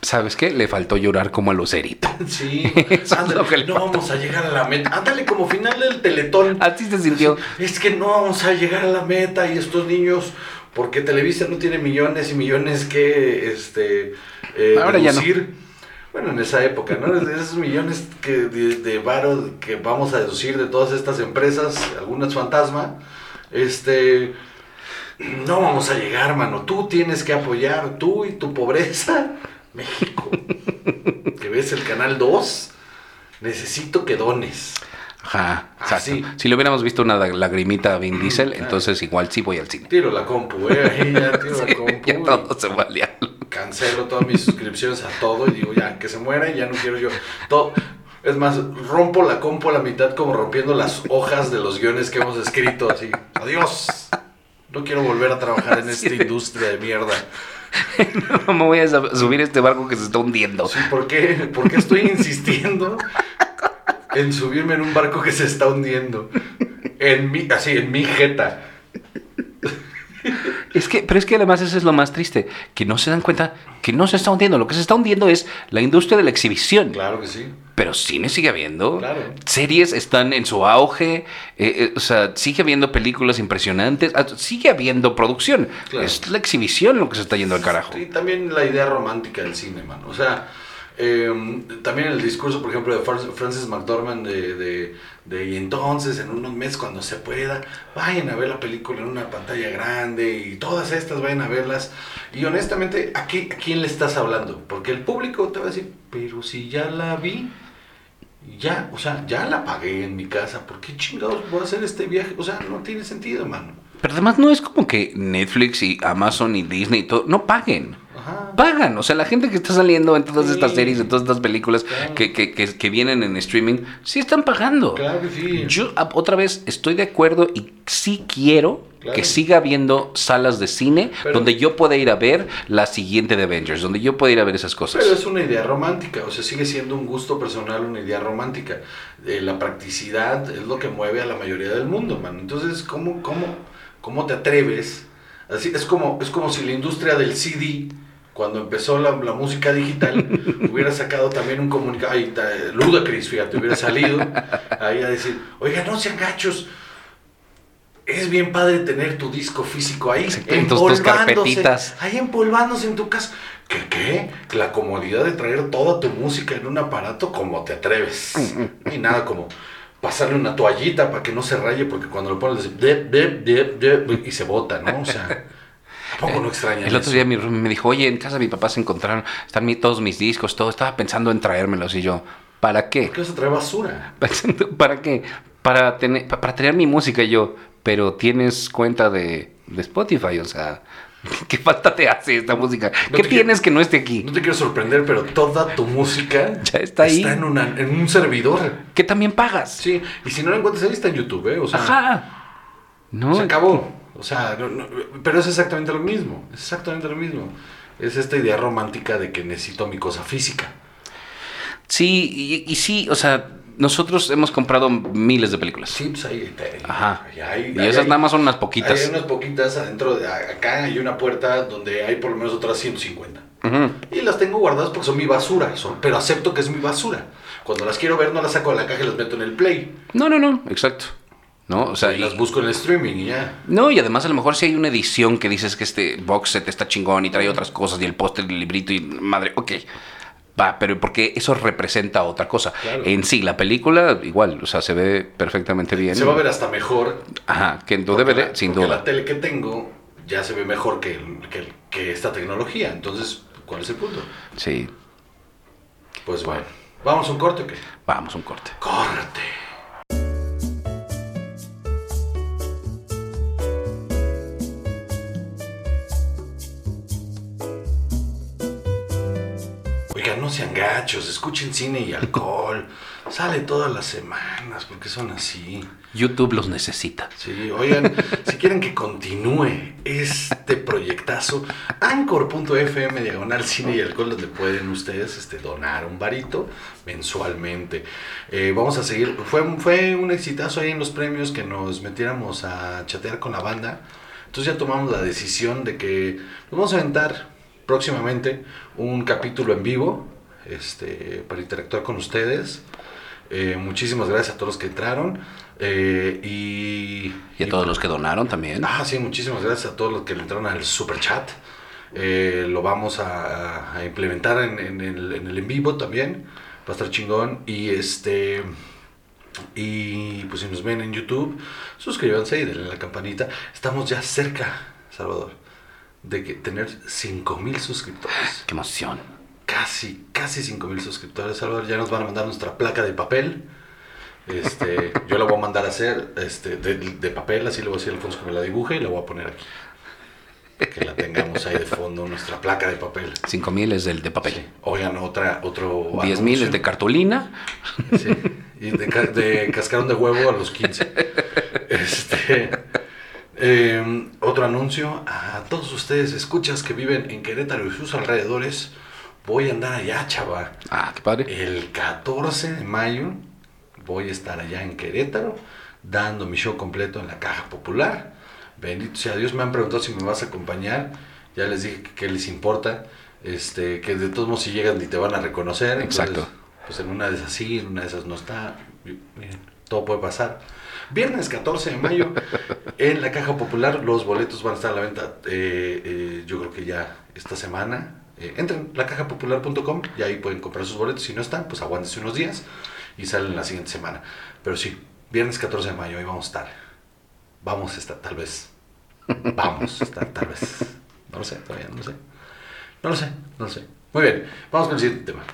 ¿Sabes qué? Le faltó llorar como a Lucerito. Sí, es ándale, no vamos a llegar a la meta. Ándale como final del teletón. Así se sintió. Es que no vamos a llegar a la meta y estos niños, porque Televisa no tiene millones y millones que este, eh, Ahora ya no. deducir. Bueno, en esa época, ¿no? Esos millones que, de, de varo que vamos a deducir de todas estas empresas, algunas fantasma, este, no vamos a llegar, mano. Tú tienes que apoyar, tú y tu pobreza, México. que ves el canal 2, necesito que dones. Ajá. Ah, sí. Si le hubiéramos visto una lagrimita a Vin Diesel, ah. entonces igual sí voy al cine. Tiro la compu, eh. Ahí ya tiro la compu. ya todo se valía. Cancelo todas mis suscripciones a todo y digo, ya, que se muera y ya no quiero yo. Todo. Es más, rompo la compu a la mitad como rompiendo las hojas de los guiones que hemos escrito, así. Adiós. No quiero volver a trabajar en esta industria de mierda. No me voy a subir a este barco que se está hundiendo. Sí, ¿por qué? ¿Por qué estoy insistiendo en subirme en un barco que se está hundiendo? En mi, así, en mi jeta. Es que, pero es que además eso es lo más triste, que no se dan cuenta que no se está hundiendo. Lo que se está hundiendo es la industria de la exhibición. Claro que sí. Pero cine sigue habiendo. Claro. Series están en su auge. eh, eh, o sea, sigue habiendo películas impresionantes. ah, Sigue habiendo producción. Claro. Es la exhibición lo que se está yendo al carajo. Y también la idea romántica del cine, man. O sea, eh, también el discurso, por ejemplo, de Fran- Francis McDormand de, de, de, y entonces, en unos meses, cuando se pueda, vayan a ver la película en una pantalla grande y todas estas vayan a verlas. Y honestamente, ¿a, qué- a quién le estás hablando? Porque el público te va a decir, pero si ya la vi, ya, o sea, ya la pagué en mi casa, ¿por qué chingados voy a hacer este viaje? O sea, no tiene sentido, mano. Pero además no es como que Netflix y Amazon y Disney y todo, no paguen. Ajá. Pagan, o sea, la gente que está saliendo en todas Sí. estas series, en todas estas películas Claro. que, que, que, que vienen en streaming, sí están pagando. Claro que sí. Yo otra vez estoy de acuerdo y sí quiero Claro. que siga habiendo salas de cine Pero- donde yo pueda ir a ver la siguiente de Avengers, donde yo pueda ir a ver esas cosas. Pero es una idea romántica, o sea, sigue siendo un gusto personal, una idea romántica. Eh, la practicidad es lo que mueve a la mayoría del mundo, man. Entonces, ¿cómo, cómo, cómo te atreves? Así, es, como, es como si la industria del CD, cuando empezó la, la música digital, hubiera sacado también un comunicado, ahí está, eh, Ludacris, fíjate, hubiera salido ahí a decir, oiga, no sean gachos. Es bien padre tener tu disco físico ahí, en tus- empolvándose, carpetitas. ahí empolvándose en tu casa. ¿Qué qué? La comodidad de traer toda tu música en un aparato, como te atreves? Y nada como pasarle una toallita para que no se raye, porque cuando lo pones, dice, "Dep, dep, dep, dep", y se bota, ¿no? O sea, ¿a poco no extraña El otro día mi me dijo, oye, en casa de mi papá se encontraron, están mi- todos mis discos, todo, estaba pensando en traérmelos y yo, ¿para qué? ¿Por qué vas a traer basura? ¿Para qué? Para tener, pa- para tener mi música y yo, pero tienes cuenta de, de Spotify, o sea, ¿qué falta te hace esta música? No ¿Qué tienes que no esté aquí? No te quiero sorprender, pero toda tu música Ya está ahí. en, una- en un servidor. ¿Qué también pagas? Sí, y si no la encuentras ahí está en YouTube, ¿eh? O sea, Ajá. No, se acabó. O sea, no- no- pero es exactamente lo mismo. Es exactamente lo mismo. Es esta idea romántica de que necesito mi cosa física. Sí, y, y sí, o sea, nosotros hemos comprado miles de películas. Sí, pues ahí. ahí- Ajá. ahí Y esas nada más son unas poquitas. Hay unas poquitas adentro. De, acá hay una puerta donde hay por lo menos otras 150. Ujú. Y las tengo guardadas porque son mi basura. Son, pero acepto que es mi basura. Cuando las quiero ver, no las saco de la caja y las meto en el play. No, no, no, exacto. ¿No? O sea, y las busco en el streaming y ya. no, y además a lo mejor si hay una edición que dices que este box set está chingón y trae otras cosas y el póster y el librito y madre, ok. Va, pero porque eso representa otra cosa. Claro. En sí, la película igual, o sea, se ve perfectamente bien. Se va a ver hasta mejor. Ajá, que en tu DVD, la- sin porque duda. la tele que tengo ya se ve mejor que, que, esta tecnología. Entonces, ¿cuál es el punto? Sí, Pues bueno, ¿vamos a un corte o qué? vamos, un corte. Corte. No sean gachos, escuchen cine y alcohol. Sale todas las semanas, porque son así. YouTube los necesita. Sí, oigan, si quieren que continúe este proyectazo, anchor.fm diagonal cine y alcohol, donde pueden ustedes este, donar un varito mensualmente. Eh, vamos a seguir, fue, fue un exitazo ahí en los premios que nos metiéramos a chatear con la banda. Entonces ya tomamos la decisión de que nos vamos a aventar próximamente un capítulo en vivo este, para interactuar con ustedes. Eh, muchísimas gracias a todos los que entraron. eh, y, Y a todos los que donaron también. Ah, sí, muchísimas gracias a todos los que le entraron al super chat. Eh, lo vamos a, a implementar en, en el, en el en vivo también. Va a estar chingón. Y este. Y pues si nos ven en YouTube, suscríbanse y denle la campanita. Estamos ya cerca, Salvador, de que tener 5000 suscriptores. Qué emoción. Casi, casi 5000 suscriptores, Salvador. Ya nos van a mandar nuestra placa de papel. Este, yo la voy a mandar a hacer este, de, de papel, así le voy a decir a Alfonso que me la dibuje y la voy a poner aquí. Que la tengamos ahí de fondo, nuestra placa de papel. 5 mil es del de papel. Sí. Oigan, otra, otro. 10 mil es anuncio. de cartulina. Sí. Y de, ca- de cascarón de huevo a los 15. Este. eh, otro anuncio a todos ustedes, escuchas que viven en Querétaro y sus alrededores. Voy a andar allá, chava. Ah, qué padre. El 14 de mayo voy a estar allá en Querétaro dando mi show completo en la Caja Popular. Bendito sea Dios, me han preguntado si me vas a acompañar. Ya les dije que les importa. Este, que de todos modos si llegan y te van a reconocer. entonces, Exacto. Pues en una de esas sí, en una de esas no está. Miren, todo puede pasar. Viernes 14 de mayo en la Caja Popular los boletos van a estar a la venta. eh, eh, yo creo que ya esta semana. Eh, entren a lacajapopular.com y ahí pueden comprar sus boletos. Si no están, pues aguántense unos días y salen la siguiente semana. Pero sí, viernes 14 de mayo ahí vamos a estar. Vamos a estar, tal vez. Vamos a estar, tal vez. No lo sé, todavía no lo sé. No lo sé, no lo sé. Muy bien, vamos con el siguiente tema.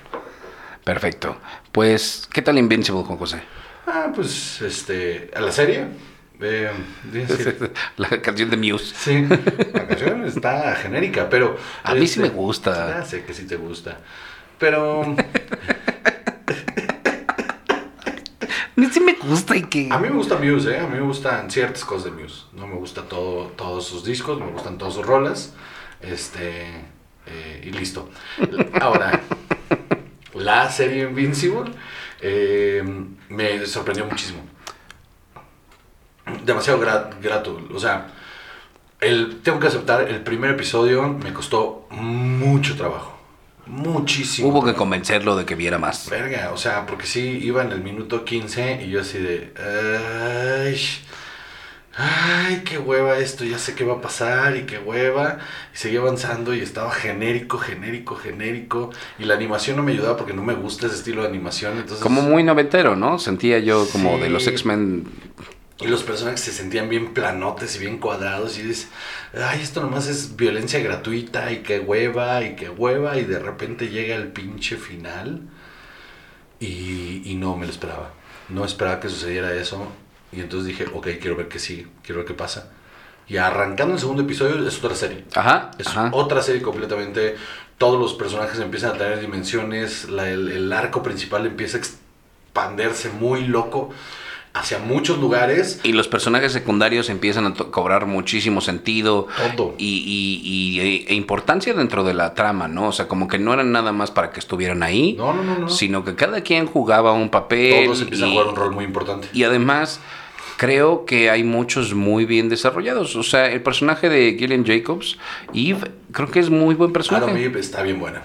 Perfecto. Pues, ¿qué tal Invincible, Juan José? Ah, pues, este, a la serie. Eh, La canción de Muse. Sí, la canción está genérica, pero... A mí sí este, me gusta. Ya sé que sí te gusta. Pero Sí me gusta y que... a mí me gusta Muse, ¿eh? A mí me gustan ciertas cosas de Muse. No me gusta todo, todos sus discos, me gustan todas sus rolas. Este... eh, y listo. Ahora, la serie Invincible eh, me sorprendió muchísimo. Demasiado gra- grato. O sea, el, tengo que aceptar, el primer episodio me costó mucho trabajo. Muchísimo. Hubo que convencerlo de que viera más. Verga, o sea, porque sí, iba en el minuto 15 y yo así de... Ay, ay, qué hueva esto, ya sé qué va a pasar y qué hueva. Y seguía avanzando y estaba genérico, genérico, genérico. Y la animación no me ayudaba porque no me gusta ese estilo de animación. Entonces, Como muy noventero, ¿no? Sentía yo como Sí. de los X-Men. Y los personajes se sentían bien planotes y bien cuadrados y dices, ay, esto nomás es violencia gratuita y qué hueva y qué hueva y de repente llega el pinche final y, y no me lo esperaba. No esperaba que sucediera eso y entonces dije, ok, quiero ver qué sigue, quiero ver qué pasa. Y arrancando el segundo episodio es otra serie. Ajá, Es ajá. otra serie completamente. Todos los personajes empiezan a tener dimensiones. la- el, el arco principal empieza a expandirse muy loco hacia muchos lugares. Y los personajes secundarios empiezan a cobrar muchísimo sentido Todo. y, y- y- e, e importancia dentro de la trama, ¿no? O sea, como que no eran nada más para que estuvieran ahí, No, no, no, no. sino que cada quien jugaba un papel. Todos empiezan a jugar un rol muy importante. Y además, creo que hay muchos muy bien desarrollados. O sea, el personaje de Gillian Jacobs, Eve, creo que es muy buen personaje. Adam Eve está bien buena.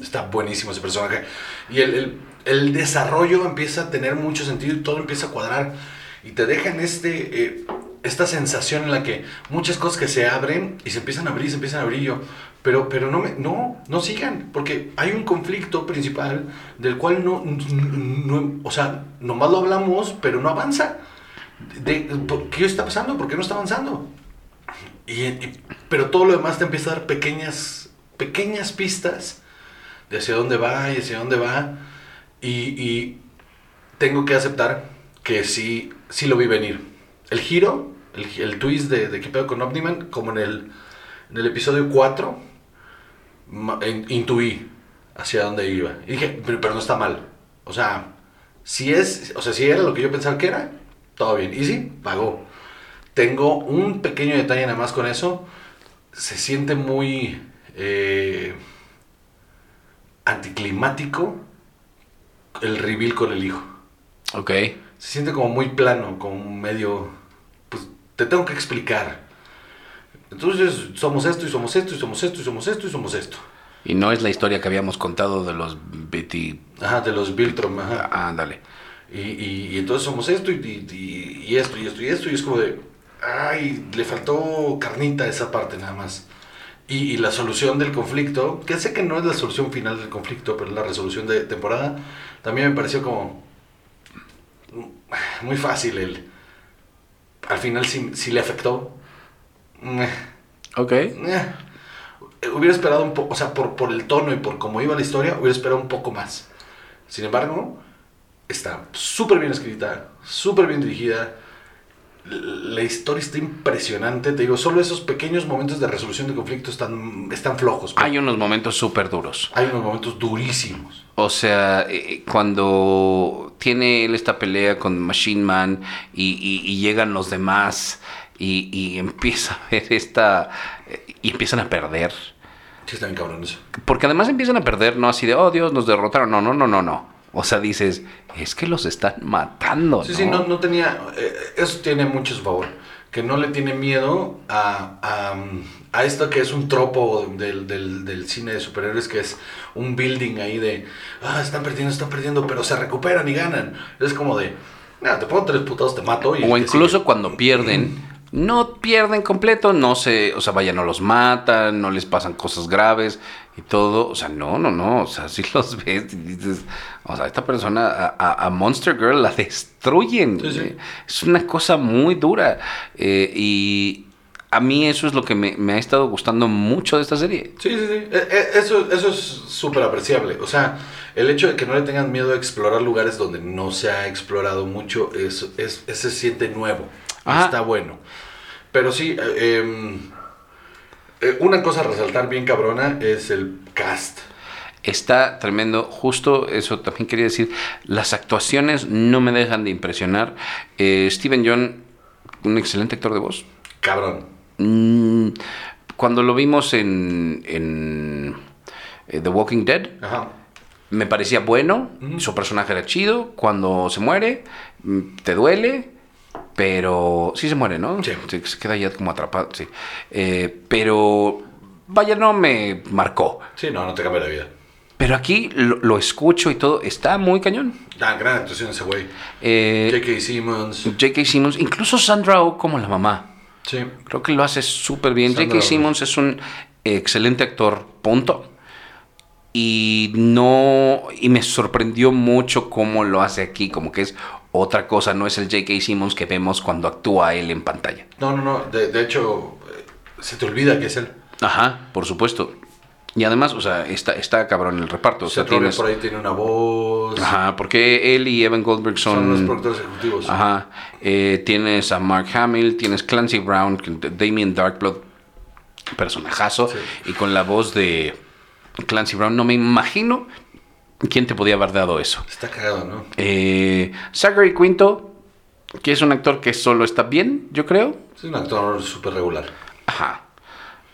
Está buenísimo ese personaje. Y el, el- el desarrollo empieza a tener mucho sentido y todo empieza a cuadrar. y te dejan este, eh, esta sensación en la que muchas cosas que se abren y se empiezan a abrir, se empiezan a abrir y yo, pero, pero no, me, no, no sigan, porque hay un conflicto principal del cual no, no o sea, nomás lo hablamos, pero no avanza. De, ¿Qué está pasando? ¿Por qué no está avanzando? Y, pero todo lo demás te empieza a dar pequeñas, pequeñas pistas de hacia dónde va y hacia dónde va. Y, tengo que aceptar que sí, sí lo vi venir. El giro, el, el twist de, de qué con Omniman, como en el, en el episodio 4, intuí hacia dónde iba. Y dije, pero, pero, no está mal. O sea, si es, o sea, si era lo que yo pensaba que era, todo bien. Y sí, pagó. Tengo un pequeño detalle nada más con eso. Se siente muy eh, anticlimático el reveal con el hijo. Ok. Se siente como muy plano, como medio... Pues te tengo que explicar. Entonces somos esto y somos esto y somos esto y somos esto y somos esto. Y no es la historia que habíamos contado de los BT... Ajá, de los Biltrom, ajá. Ah, ándale. Y, y, entonces somos esto y, y, y, esto y esto y esto y es como de ay, le faltó carnita a esa parte nada más. Y, la solución del conflicto, que sé que no es la solución final del conflicto, pero es la resolución de temporada, también me pareció como muy fácil. El, al final sí, le afectó. Ok. Hubiera esperado un poco, o sea, por, por el tono y por cómo iba la historia, hubiera esperado un poco más. Sin embargo, está súper bien escrita, súper bien dirigida la historia está impresionante. Te digo, solo esos pequeños momentos de resolución de conflicto están, están flojos. Hay unos momentos súper duros. Hay unos momentos durísimos. O sea, eh, eh, cuando tiene él esta pelea con Machine Man y, llegan los demás y, empieza a ver esta... y empiezan a perder. Sí, está bien cabrón eso. Porque además empiezan a perder, no así de, oh Dios, nos derrotaron. No, no, no, no, no. O sea, dices, es que los están matando. Sí, sí, no, no tenía. Eh, eso tiene mucho su favor. Que no le tiene miedo a, a, esto que es un tropo del, del, cine de superhéroes, que es un building ahí de. Ah, están perdiendo, están perdiendo, pero se recuperan y ganan. Es como de. Nada, te pongo tres putados, te mato. Y o incluso cuando pierden no pierden completo, no se, o sea, vaya, no los matan, no les pasan cosas graves y todo, o sea, no, no, no, o sea, si los ves y dices, o sea, esta persona, a, Monster Girl la destruyen, es una cosa muy dura eh, y a mí eso es lo que me, ha estado gustando mucho de esta serie. Sí, sí, sí, e, e, eso, eso es súper apreciable, o sea, el hecho de que no le tengan miedo a explorar lugares donde no se ha explorado mucho, es, es, se siente nuevo, está bueno. Pero sí, eh, em, eh, una cosa a resaltar bien cabrona es el cast. Está tremendo, justo eso también quería decir, las actuaciones no me dejan de impresionar. Eh, Steven John, un excelente actor de voz. Cabrón. Mm, cuando lo vimos en, en The Walking Dead, me parecía bueno, su personaje era chido, cuando se muere, mm, te duele, pero sí se muere, ¿no? Sí. Se queda ya como atrapado, sí. Eh, pero vaya, no me marcó. Sí, no, no te cambia la vida. Pero aquí lo, escucho y todo, está muy cañón. Ah, gran actuación ese güey. Eh, J.K. Simmons. J.K. Simmons, incluso Sandra Oh como la mamá. Sí. Creo que lo hace súper bien. J.K. Simmons es un excelente actor, punto. Y no. Y me sorprendió mucho cómo lo hace aquí, como que es otra cosa, no es el J.K. Simmons que vemos cuando actúa él en pantalla. No, no, no, de, hecho, eh, se te olvida que es él. Ajá, por supuesto. Y además, o sea, está, está cabrón el reparto. O sea, tienes... por ahí tiene una voz. Ajá, porque él y Evan Goldberg son... Son los productores ejecutivos. Ajá. Eh, tienes a Mark Hamill, tienes Clancy Brown, Damien Darkblood, personajazo. Y con la voz de Clancy Brown, no me imagino ¿Quién te podía haber dado eso? Está cagado, ¿no? Eh, Zachary Quinto, que es un actor que solo está bien, yo creo. Es un actor súper regular. Ajá.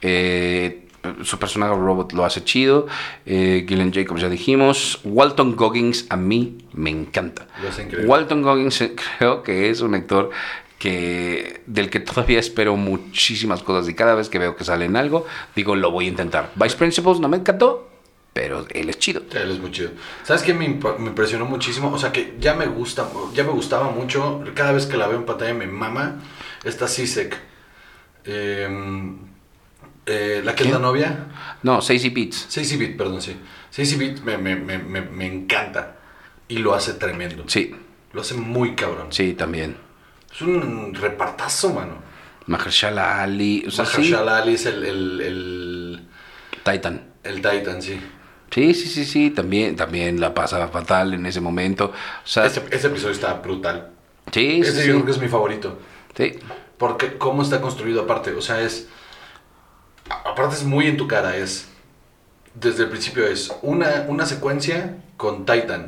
Eh, su personaje robot lo hace chido. Eh, Gillian Jacobs ya dijimos. Walton Goggins a mí me encanta. Walton Goggins eh, creo que es un actor que del que todavía espero muchísimas cosas y cada vez que veo que sale en algo digo lo voy a intentar. Vice Principals no me encantó, pero él es chido. Él es muy chido. ¿Sabes qué me, imp- me impresionó muchísimo? O sea, que ya me gusta, ya me gustaba mucho. Cada vez que la veo en pantalla me mama. Esta Sisek. Eh, eh, la que es la novia. No, Stacey Beats. Stacey Beat, perdón, sí. Stacey Beat me, me, me, me, me encanta. Y lo hace tremendo. Sí, Lo hace muy cabrón. sí, también. Es un repartazo, mano. Mahershala Ali, o sea, sí, Ali es el, el, el, Titan. el Titan, sí. Sí, sí, sí, sí, también, también la pasa fatal en ese momento. O sea, Ese, ese episodio está brutal. sí, sí, Ese sí. yo creo que es mi favorito. Sí, Porque cómo está construido aparte, o sea, es... Aparte es muy en tu cara, es... Desde el principio es una, una secuencia con Titan,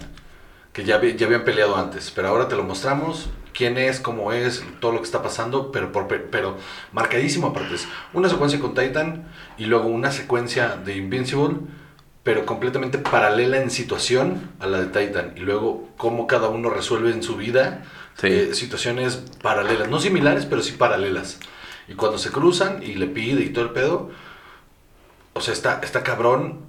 que ya, ya habían peleado antes, pero ahora te lo mostramos, quién es, cómo es, todo lo que está pasando, pero, por, pero marcadísimo aparte. Es una secuencia con Titan y luego una secuencia de Invincible, pero completamente paralela en situación a la de Titan. Y luego cómo cada uno resuelve en su vida Sí. eh, situaciones paralelas, no similares, pero sí paralelas. Y cuando se cruzan y le pide y todo el pedo, o sea, está, está cabrón.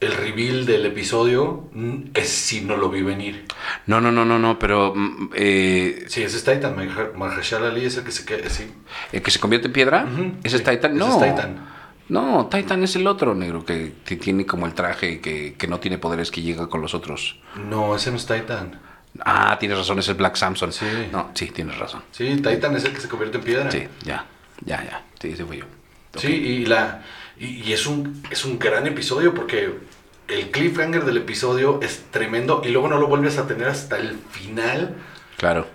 El reveal del episodio mm, es si no lo vi venir. no, no, no, no, no, pero mm, eh, Sí, ese es Titan. Maher- Mahershala Ali es el que se queda. Sí. el que se convierte en piedra, Ujú, ese sí, es Titan, ese no. es Titan. No, Titan es el otro negro que, que tiene como el traje que, que no tiene poderes que llega con los otros. No, ese no es Titan. Ah, tienes razón, es el Black Samson. Sí. No, sí, tienes razón. Sí, Titan es el que se convierte en piedra. Sí, ya, ya, ya. Sí, ese fui yo. Sí, y, la, y, y es, un, es un gran episodio porque el cliffhanger del episodio es tremendo y luego no lo vuelves a tener hasta el final. Claro.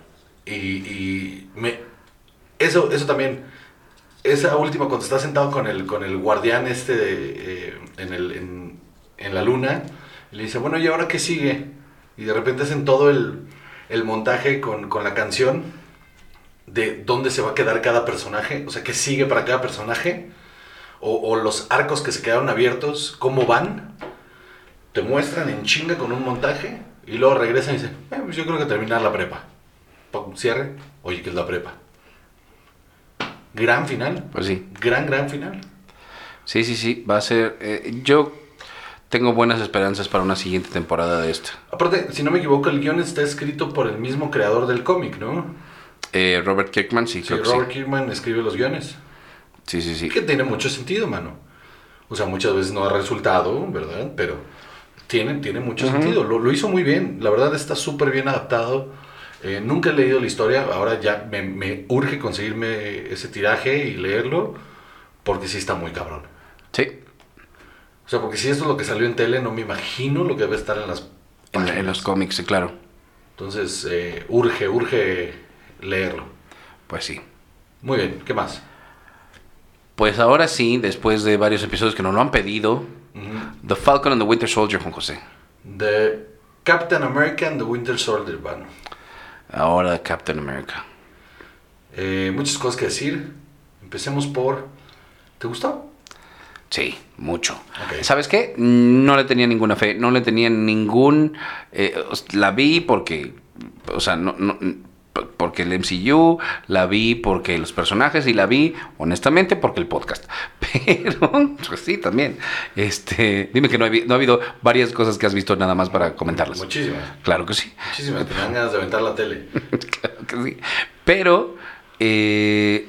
Y, y me, eso, eso también, esa última, cuando está sentado con el, con el guardián este eh, en, el, en, en la luna, y le dice, bueno, ¿y ahora qué sigue? Y de repente hacen todo el, el montaje con, con la canción de dónde se va a quedar cada personaje, o sea, qué sigue para cada personaje, o, o los arcos que se quedaron abiertos, cómo van, te muestran en chinga con un montaje, y luego regresan y dicen, "Eh, pues yo creo que terminar la prepa. Cierre, oye, ¿qué es la prepa? Gran final, Pues sí. gran, gran final. Sí, sí, sí. Va a ser. eh, yo tengo buenas esperanzas para una siguiente temporada de esto. Aparte, si no me equivoco, el guion está escrito por el mismo creador del cómic, ¿no? Eh, Robert Kirkman, sí, Sí, creo que Robert sí. Kirkman escribe los guiones. Sí, sí, sí. Que tiene mucho sentido, mano. O sea, muchas veces no ha resultado, ¿verdad? Pero tiene, tiene mucho sentido. Lo, lo hizo muy bien. La verdad está súper bien adaptado. Eh, nunca he leído la historia. Ahora ya me, me urge conseguirme ese tiraje y leerlo. Porque sí está muy cabrón. Sí. O sea, porque si esto es lo que salió en tele, no me imagino lo que debe estar en las En, los cómics, sí, claro. Entonces, eh, urge, urge leerlo. Pues sí. Muy bien, ¿qué más? Pues ahora sí, después de varios episodios que nos lo han pedido. The Falcon and the Winter Soldier, Juan José. The Captain America and the Winter Soldier, mano. Ahora Captain America. Eh, muchas cosas que decir. Empecemos por... ¿Te gustó? Sí, mucho. ¿Sabes qué? No le tenía ninguna fe, no le tenía ningún... eh, la vi porque, o sea, no, porque el MCU, la vi porque los personajes y la vi, honestamente, porque el podcast. Pero, pues sí, también. Este, dime que no, no ha habido varias cosas que has visto nada más para comentarlas. Muchísimas. Claro que sí. Muchísimas. Te dan ganas de aventar la tele. Claro que sí. Pero eh,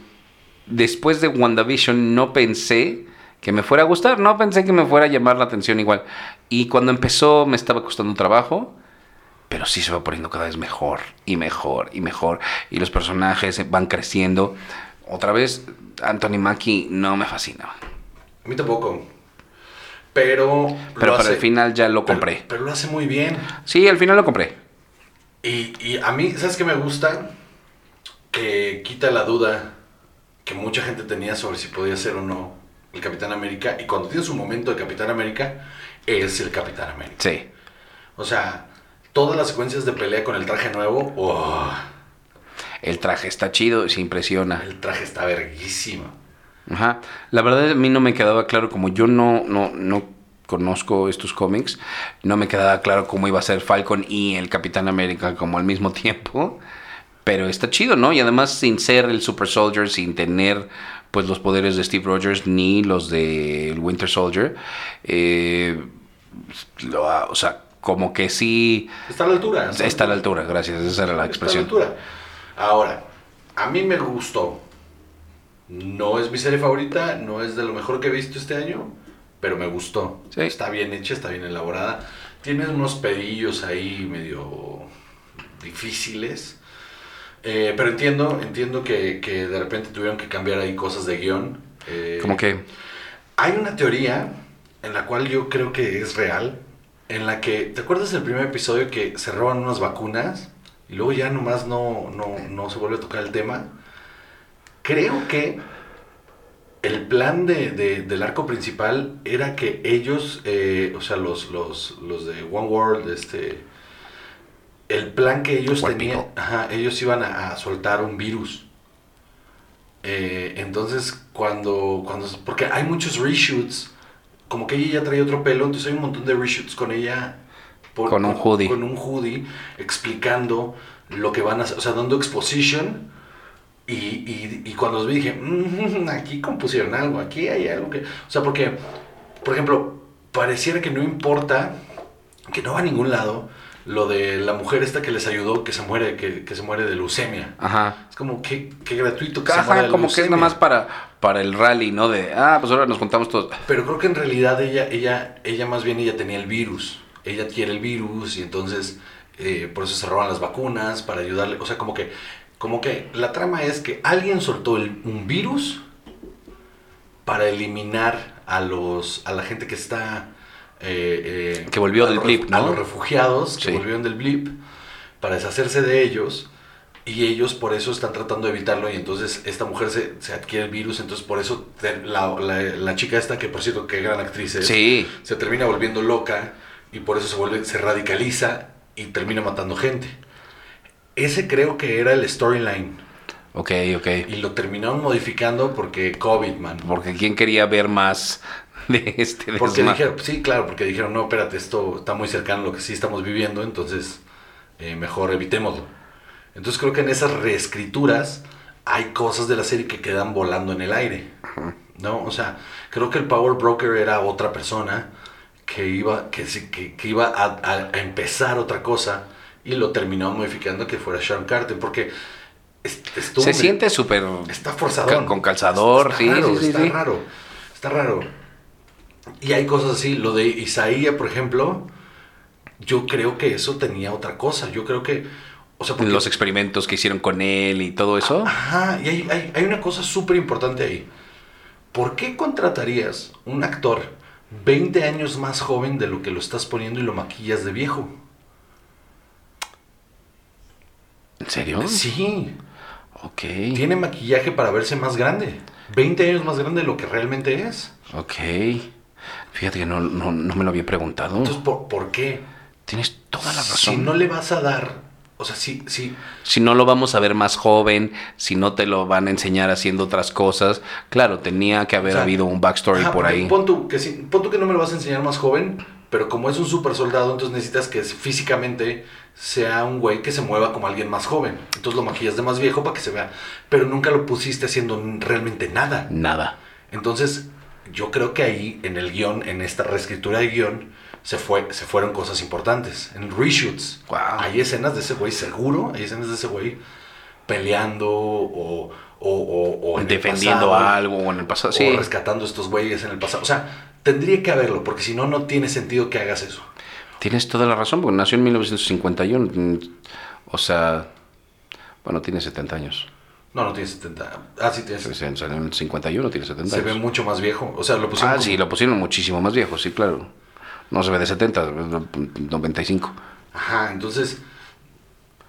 después de WandaVision no pensé que me fuera a gustar, no pensé que me fuera a llamar la atención igual. Y cuando empezó me estaba costando trabajo, pero sí se va poniendo cada vez mejor y mejor y mejor. Y los personajes van creciendo. Otra vez, Anthony Mackie no me fascina. A mí tampoco. Pero... Pero para el final ya lo pero- compré. Pero, lo hace muy bien. Sí, al final lo compré. Y, y a mí, ¿sabes qué me gusta? Que quita la duda que mucha gente tenía sobre si podía ser o no el Capitán América. Y cuando tiene su momento de Capitán América, es el Capitán América. Sí. O sea, todas las secuencias de pelea con el traje nuevo, ¡oh! El traje está chido, se impresiona. el traje está verguísimo. Ajá. La verdad a mí no me quedaba claro, como yo no, no, no conozco estos cómics, no me quedaba claro cómo iba a ser Falcon y el Capitán América como al mismo tiempo. Pero está chido, ¿no? Y además sin ser el Super Soldier, sin tener pues los poderes de Steve Rogers ni los de Winter Soldier, eh, lo o sea, como que sí Está a la altura. está a la altura, gracias, esa era la Está a expresión. altura. Ahora, a mí me gustó. No es mi serie favorita, no es de lo mejor que he visto este año, pero me gustó. Sí. Está bien hecha, está bien elaborada. Tiene unos pedillos ahí medio difíciles. Eh, pero entiendo, entiendo que, que de repente tuvieron que cambiar ahí cosas de guion. Eh, Como que hay una teoría en la cual yo creo que es real, en la que, ¿te acuerdas del primer episodio que se roban unas vacunas y luego ya nomás no, no, no se vuelve a tocar el tema? Creo que el plan de, de- del arco principal era que ellos, eh, o sea, los, los, los de One World, este, el plan que ellos One tenían, ajá, ellos iban a, a soltar un virus. Eh, entonces, cuando, cuando, porque hay muchos reshoots, como que ella ya traía otro pelo, entonces hay un montón de reshoots con ella. por- Con un hoodie. Con un hoodie, explicando lo que van a hacer, o sea, dando exposition. Y, y, y cuando los vi dije, "Mm, aquí compusieron algo, aquí hay algo que... O sea, porque, por ejemplo, pareciera que no importa, que no va a ningún lado, lo de la mujer esta que les ayudó, que se muere, que, que se muere de leucemia. ajá. Es como que, que gratuito que se Ajá, de como que es nomás para, para el rally, ¿no? De, ah, pues ahora nos juntamos todos. Pero creo que en realidad ella, ella, ella más bien ella tenía el virus. Ella tiene el virus y entonces eh, por eso se roban las vacunas para ayudarle. O sea, como que, como que la trama es que alguien soltó el- un virus para eliminar a los a la gente que está eh, eh, Que volvió del blip, ¿no? A los refugiados que Sí. volvieron del blip para deshacerse de ellos. Y ellos por eso están tratando de evitarlo y entonces esta mujer se, se adquiere el virus, entonces por eso te- la, la- la chica esta, que por cierto, qué gran actriz es, Sí, se termina volviendo loca y por eso se vuelve, se radicaliza y termina matando gente. Ese creo que era el storyline ok, ok. y lo terminaron modificando porque COVID, man. Porque quién quería ver más de este Porque desma- dijeron, sí, claro, porque dijeron, no, espérate, esto está muy cercano a lo que sí estamos viviendo, entonces eh, mejor evitémoslo. Entonces creo que en esas reescrituras hay cosas de la serie que quedan volando en el aire, ¿no? O sea, creo que el Power Broker era otra persona que iba, que, sí- que, que iba a, empezar otra cosa y lo terminó modificando que fuera Sean Carter, porque es- estuvo Se siente súper... Está forzado. Con calzador, sí, raro, sí, sí, Está sí. raro. Está raro. Y hay cosas así. Lo de Isaías, por ejemplo, yo creo que eso tenía otra cosa. Yo creo que. O sea, porque- Los experimentos que hicieron con él y todo eso. Ajá, y hay, hay- hay una cosa súper importante ahí. ¿Por qué contratarías un actor 20 años más joven de lo que lo estás poniendo y lo maquillas de viejo? ¿En serio? Sí, Ok. tiene maquillaje para verse más grande. 20 años más grande de lo que realmente es. Ok. Fíjate que no, no, no me lo había preguntado. Entonces, ¿por, por qué? Tienes toda la Si razón. no le vas a dar, o sea, si, si, Si no lo vamos a ver más joven, si no te lo van a enseñar haciendo otras cosas, claro, tenía que haber O sea, habido un backstory Ajá, por ahí. Pon tú, que sí- pon tú que no me lo vas a enseñar más joven, pero como es un super soldado, entonces necesitas que físicamente sea un güey que se mueva como alguien más joven. Entonces lo maquillas de más viejo para que se vea. Pero nunca lo pusiste haciendo realmente nada. Nada. Entonces, yo creo que ahí, en el guion, en esta reescritura de guion, se, fue, se fueron cosas importantes. En reshoots, Wow. hay escenas de ese güey seguro, hay escenas de ese güey peleando o, o, o- o en el Defendiendo pasado, algo o en el pasado. Sí. o rescatando estos güeyes en el pasado. O sea, tendría que haberlo, porque si no, no tiene sentido que hagas eso. Tienes toda la razón, porque nació en 1951. mm, O sea, bueno, tiene 70 años. No, no tiene 70. Ah, sí, tiene Se 70. salió en el 51, tiene 70 Se ve años. mucho más viejo. O sea, lo pusieron. Ah, como- sí, lo pusieron muchísimo más viejo, sí, claro. No se ve de 70, 95. Ajá, entonces.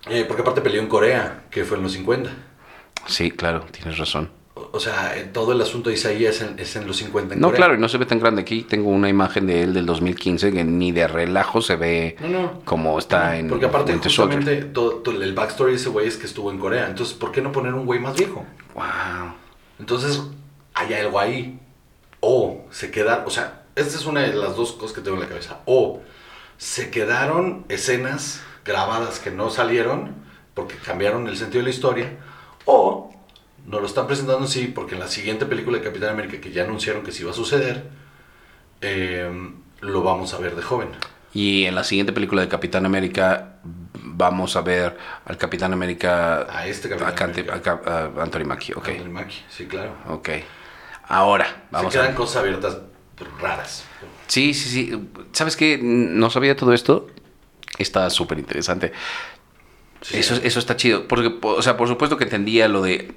eh, porque aparte peleó en Corea, que fue en los 50. Sí, claro, tienes razón. O o sea, eh, todo el asunto de Isaías es en, es en los 50 en No, Corea. claro, y no se ve tan grande. Aquí tengo una imagen de él del 2015 que ni de relajo se ve No, no. como está en Porque aparte, Soldier. justamente, todo, todo el backstory de ese güey es que estuvo en Corea. Entonces, ¿por qué no poner un güey más viejo? Wow. Entonces, hay algo ahí. O se quedan, o sea, esta es una de las dos cosas que tengo en la cabeza. O se quedaron escenas grabadas que no salieron porque cambiaron el sentido de la historia. O nos lo están presentando así porque en la siguiente película de Capitán América, que ya anunciaron que sí iba a suceder, eh, lo vamos a ver de joven. Y en la siguiente película de Capitán América vamos a ver al Capitán América... A este Capitán a Cante- América. a Cap- a Anthony Mackie, ok. Anthony Mackie, sí, claro. Ok. Ahora, vamos Se a quedan ver. cosas abiertas raras. Sí, sí, sí. ¿Sabes qué? No sabía todo esto. Está súper interesante. Sí, Eso, eso está chido. Porque, po- o sea, por supuesto que entendía lo de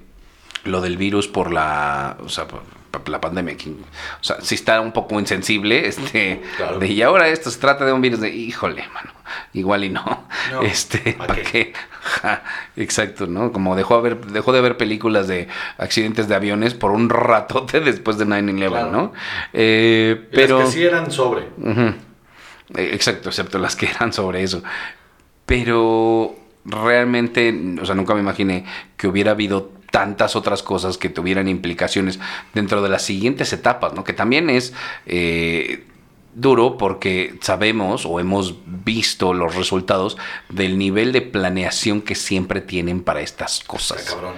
lo del virus por la, o sea, por la pandemia. que- O sea, sí está un poco insensible. Este, Claro. de, y ahora esto se trata de un virus de, híjole, mano, igual y no. No, este, ¿pa' ¿para qué? qué? Ja, exacto, ¿no? Como dejó, haber, dejó de haber películas de accidentes de aviones por un ratote después de 9-11, Claro. ¿no? Eh, Y las pero... que sí eran sobre. Eh, Exacto, excepto las que eran sobre eso. Pero realmente, o sea, nunca me imaginé que hubiera habido tantas otras cosas que tuvieran implicaciones dentro de las siguientes etapas, ¿no? Que también es eh, duro porque sabemos o hemos visto los resultados del nivel de planeación que siempre tienen para estas cosas. cabrón.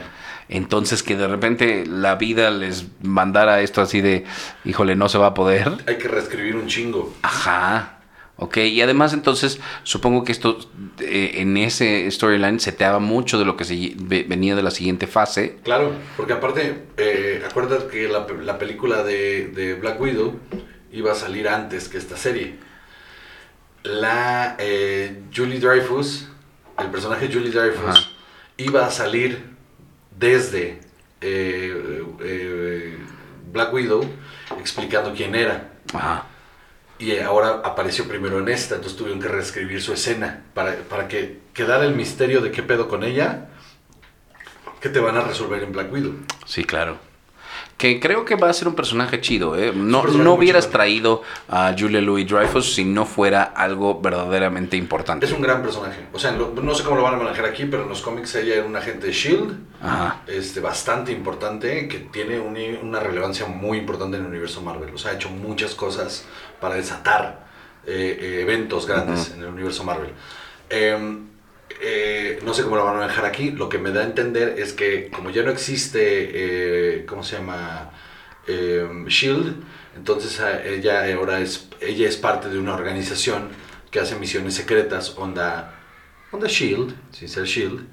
Entonces que de repente la vida les mandara esto así de, híjole, no se va a poder. Hay que reescribir un chingo. Ajá. Ok, y además entonces supongo que esto eh, en ese storyline seteaba mucho de lo que se, ve- venía de la siguiente fase. Claro, porque aparte, eh, acuérdate que la, la película de, de Black Widow iba a salir antes que esta serie. La eh, Julie Dreyfus, el personaje Julie Dreyfus, Ajá. iba a salir desde eh, eh, Black Widow explicando quién era. Ajá. Y ahora apareció primero en esta, entonces tuvieron que reescribir su escena para, para que quedara el misterio de qué pedo con ella, que te van a resolver en Black Widow. Sí, claro. Que creo que va a ser un personaje chido, ¿eh? No, no hubieras traído a Julia Louis Dreyfus si no fuera algo verdaderamente importante. Es un gran personaje. O sea, lo- no sé cómo lo van a manejar aquí, pero en los cómics ella era un agente de S.H.I.E.L.D. Ajá. Este, bastante importante, que tiene un- una relevancia muy importante en el universo Marvel. O sea, ha hecho muchas cosas para desatar eh, eh, eventos grandes en el universo Marvel. Eh, eh, no sé cómo lo van a manejar aquí. Lo que me da a entender es que como ya no existe, eh, ¿cómo se llama? Eh, Shield. Entonces a- ella ahora es, ella es parte de una organización que hace misiones secretas, onda, onda Shield, sin ser Shield,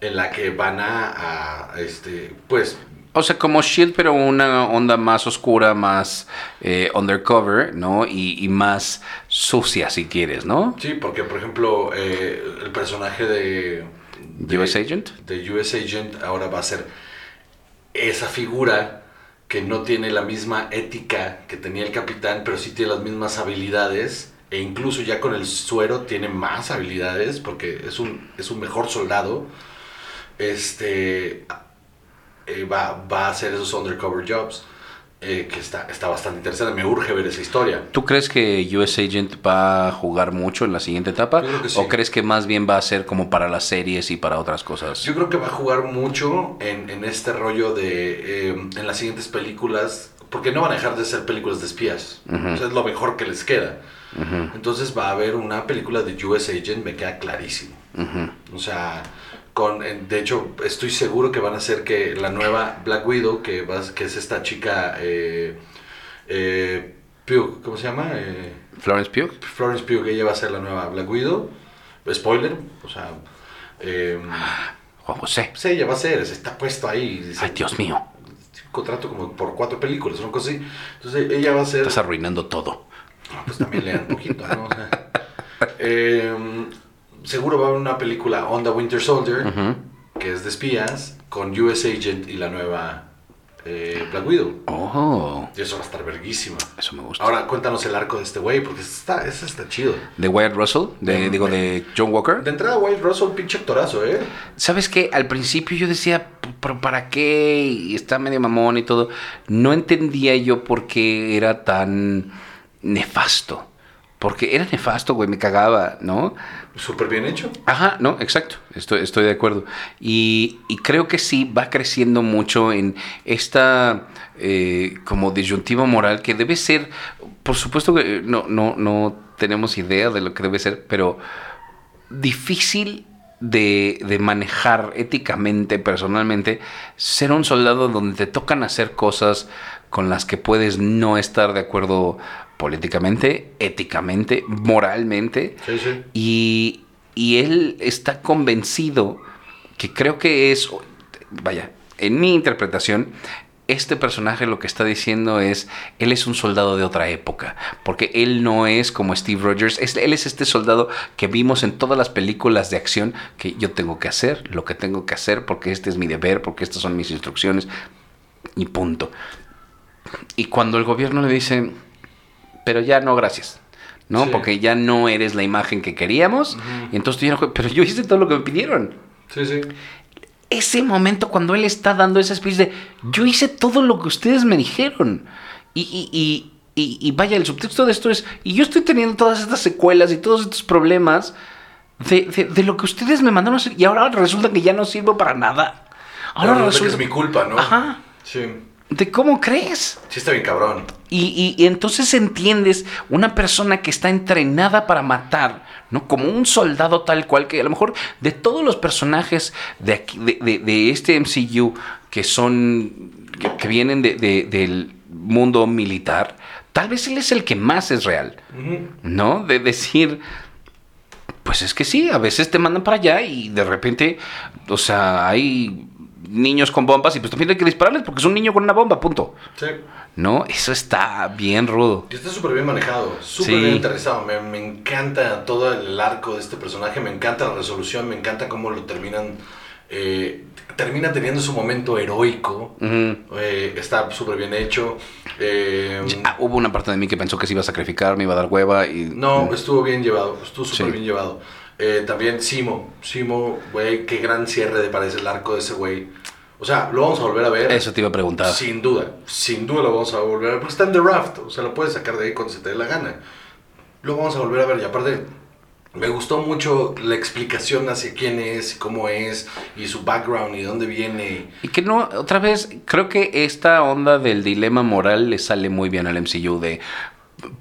en la que van a, a, este, pues, O sea, como Shield, pero una onda más oscura, más eh, undercover, ¿no? Y, y más sucia, si quieres, ¿no? sí, porque por ejemplo eh, el personaje de, de US Agent. de US Agent ahora va a ser esa figura que no tiene la misma ética que tenía el capitán, pero sí tiene las mismas habilidades. E incluso ya con el suero tiene más habilidades porque es un, es un mejor soldado. Este eh, va, va a hacer esos undercover jobs. eh, que está, está bastante interesante. Me urge ver esa historia. ¿Tú crees que US Agent va a jugar mucho en la siguiente etapa? Sí. ¿O crees que más bien va a ser como para las series y para otras cosas? Yo creo que va a jugar mucho en, en este rollo de. eh, en las siguientes películas. Porque no van a dejar de ser películas de espías. Ujú. O sea, es lo mejor que les queda. Ujú, Entonces va a haber una película de US Agent, me queda clarísimo. ujú. O sea, con, de hecho, estoy seguro que van a hacer que la nueva Black Widow, que, va, que es esta chica. Eh, eh, Pugh, ¿cómo se llama? Eh, Florence Pugh. Florence Pugh, ella va a ser la nueva Black Widow. Spoiler, o sea. eh, Juan José. pues ella va a ser, está puesto ahí. dice, Ay, Dios mío. Contrato como por cuatro películas, una cosa así. Entonces ella va a ser. Estás arruinando todo. Pues también lean un poquito, ¿no? O sea, eh, seguro va a haber una película On the Winter Soldier, que es de espías, con US Agent y la nueva eh, Black Widow. Oh, Y eso va a estar verguísima. eso me gusta. Ahora cuéntanos el arco de este güey, porque está, ese está chido. ¿De Wyatt Russell? De, De- digo, de John Walker. De entrada, White Russell, pinche actorazo, ¿eh? ¿Sabes qué? Al principio yo decía, ¿pero para qué? Y está medio mamón y todo. No entendía yo por qué era tan nefasto. Porque era nefasto, güey, me cagaba, ¿no? Súper bien hecho. Ajá, no, exacto, estoy, estoy de acuerdo. Y, y creo que sí va creciendo mucho en esta eh, como disyuntiva moral que debe ser, por supuesto que no, no, no tenemos idea de lo que debe ser, pero difícil de, de manejar éticamente, personalmente, ser un soldado donde te tocan hacer cosas con las que puedes no estar de acuerdo políticamente, éticamente, moralmente. Sí, sí. Y, y él está convencido que creo que es, vaya, en mi interpretación, este personaje lo que está diciendo es, él es un soldado de otra época, porque él no es como Steve Rogers, es- él es este soldado que vimos en todas las películas de acción, que yo tengo que hacer, lo que tengo que hacer, porque este es mi deber, porque estas son mis instrucciones, y punto. Y cuando el gobierno le dice, pero ya no, gracias. ¿No? Sí. Porque ya no eres la imagen que queríamos. Y entonces tú ya no- pero yo hice todo lo que me pidieron Sí, sí. ese momento cuando él está dando ese speech de yo hice todo lo que ustedes me dijeron. Y, y, y, y- vaya, el subtexto de esto es, y yo estoy teniendo todas estas secuelas y todos estos problemas de, de- de lo que ustedes me mandaron a hacer y ahora resulta que ya no sirvo para nada. Ahora resulta que es mi culpa, ¿no? Ajá. Sí. ¿De cómo crees? Sí está bien cabrón. Y, y- y entonces entiendes una persona que está entrenada para matar, ¿no? Como un soldado tal cual, que a lo mejor de todos los personajes de, aquí, de, de- de este MCU que son, que, que vienen de- de- del mundo militar, tal vez él es el que más es real. ¿no? De decir, pues es que sí, a veces te mandan para allá y de repente, o sea, hay niños con bombas y pues también hay que dispararles porque es un niño con una bomba, punto. Sí. ¿No? Eso está bien rudo. Y está súper bien manejado, súper Sí. bien aterrizado. Me, me encanta todo el arco de este personaje, me encanta la resolución, me encanta cómo lo terminan. eh, termina teniendo su momento heroico. Eh, está súper bien hecho. eh, Ah, hubo una parte de mí que pensó que se iba a sacrificar, me iba a dar hueva y... no, estuvo bien llevado, estuvo súper Sí. bien llevado. Eh, también Simo, Simo, güey, qué gran cierre de parece el arco de ese güey. O sea, lo vamos a volver a ver. Eso te iba a preguntar. Sin duda, sin duda lo vamos a volver a ver. Porque está en The Raft, o sea, lo puedes sacar de ahí cuando se te dé la gana. Lo vamos a volver a ver. Y aparte, me gustó mucho la explicación hacia quién es, cómo es, y su background, y de dónde viene. Y que no, otra vez, creo que esta onda del dilema moral le sale muy bien al MCU de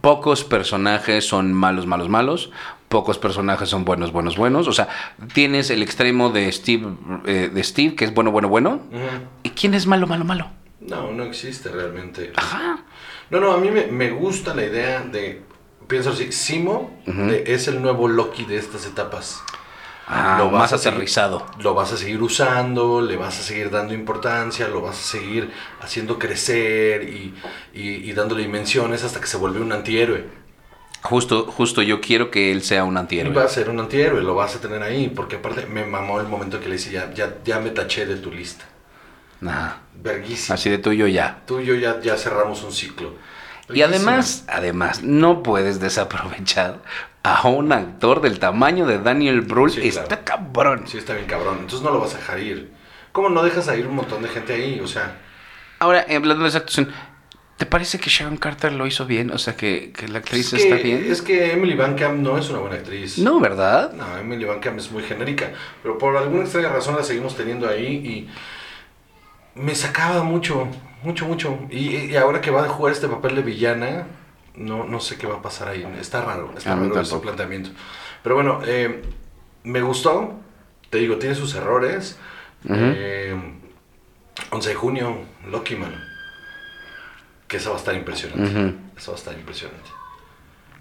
pocos personajes son malos, malos, malos, pocos personajes son buenos, buenos, buenos. O sea, tienes el extremo de Steve, eh, de Steve que es bueno, bueno, bueno. ¿Y quién es malo, malo, malo? No, no existe realmente. Ajá. No, no, a mí me, me gusta la idea de. Pienso así, Simo de- es el nuevo Loki de estas etapas. Ah, Lo vas más seguir- aterrizado. Lo vas a seguir usando, le vas a seguir dando importancia, lo vas a seguir haciendo crecer y, y- y dándole dimensiones hasta que se vuelve un antihéroe. Justo, justo yo quiero que él sea un antihéroe. va a ser un antihéroe, lo vas a tener ahí, porque aparte me mamó el momento que le dice, ya, ya, ya me taché de tu lista. Ajá. Verguísimo. Así de tuyo ya. Tú y yo ya, ya cerramos un ciclo. Y además, además, no puedes desaprovechar a un actor del tamaño de Daniel Brühl. Sí, Está claro. cabrón. Sí, está bien cabrón. Entonces no lo vas a dejar ir. ¿Cómo no dejas a ir un montón de gente ahí? O sea, Ahora, eh, hablando de esa actuación, ¿te parece que Sharon Carter lo hizo bien? O sea, que, que la actriz es que, está bien. Es que Emily Van Camp no es una buena actriz. No, ¿verdad? No, Emily Van Camp es muy genérica. Pero por alguna extraña razón la seguimos teniendo ahí y me sacaba mucho, mucho, mucho. Y, y ahora que va a jugar este papel de villana, no, no sé qué va a pasar ahí. Está raro, está raro tampoco. planteamiento. Pero bueno, eh, me gustó. Te digo, tiene sus errores. Ujú. Eh, 11 de junio, Loki Man. Que eso va a estar impresionante. Eso va a estar impresionante.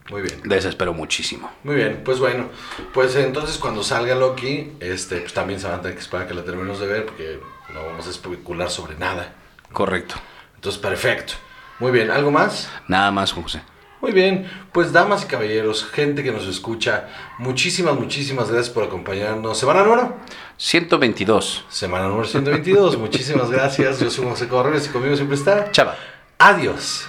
Muy bien. Desespero muchísimo. Muy bien, pues bueno, pues entonces cuando salga Loki, este, pues también se van a tener que esperar que la terminemos de ver porque no vamos a especular sobre nada. Correcto. Entonces, perfecto. Muy bien, ¿algo más? Nada más, José. Muy bien, pues damas y caballeros, gente que nos escucha, muchísimas, muchísimas gracias por acompañarnos. Semana número, 122. semana número 122, muchísimas gracias. Yo soy José Correos y conmigo siempre está. Chava. Adiós.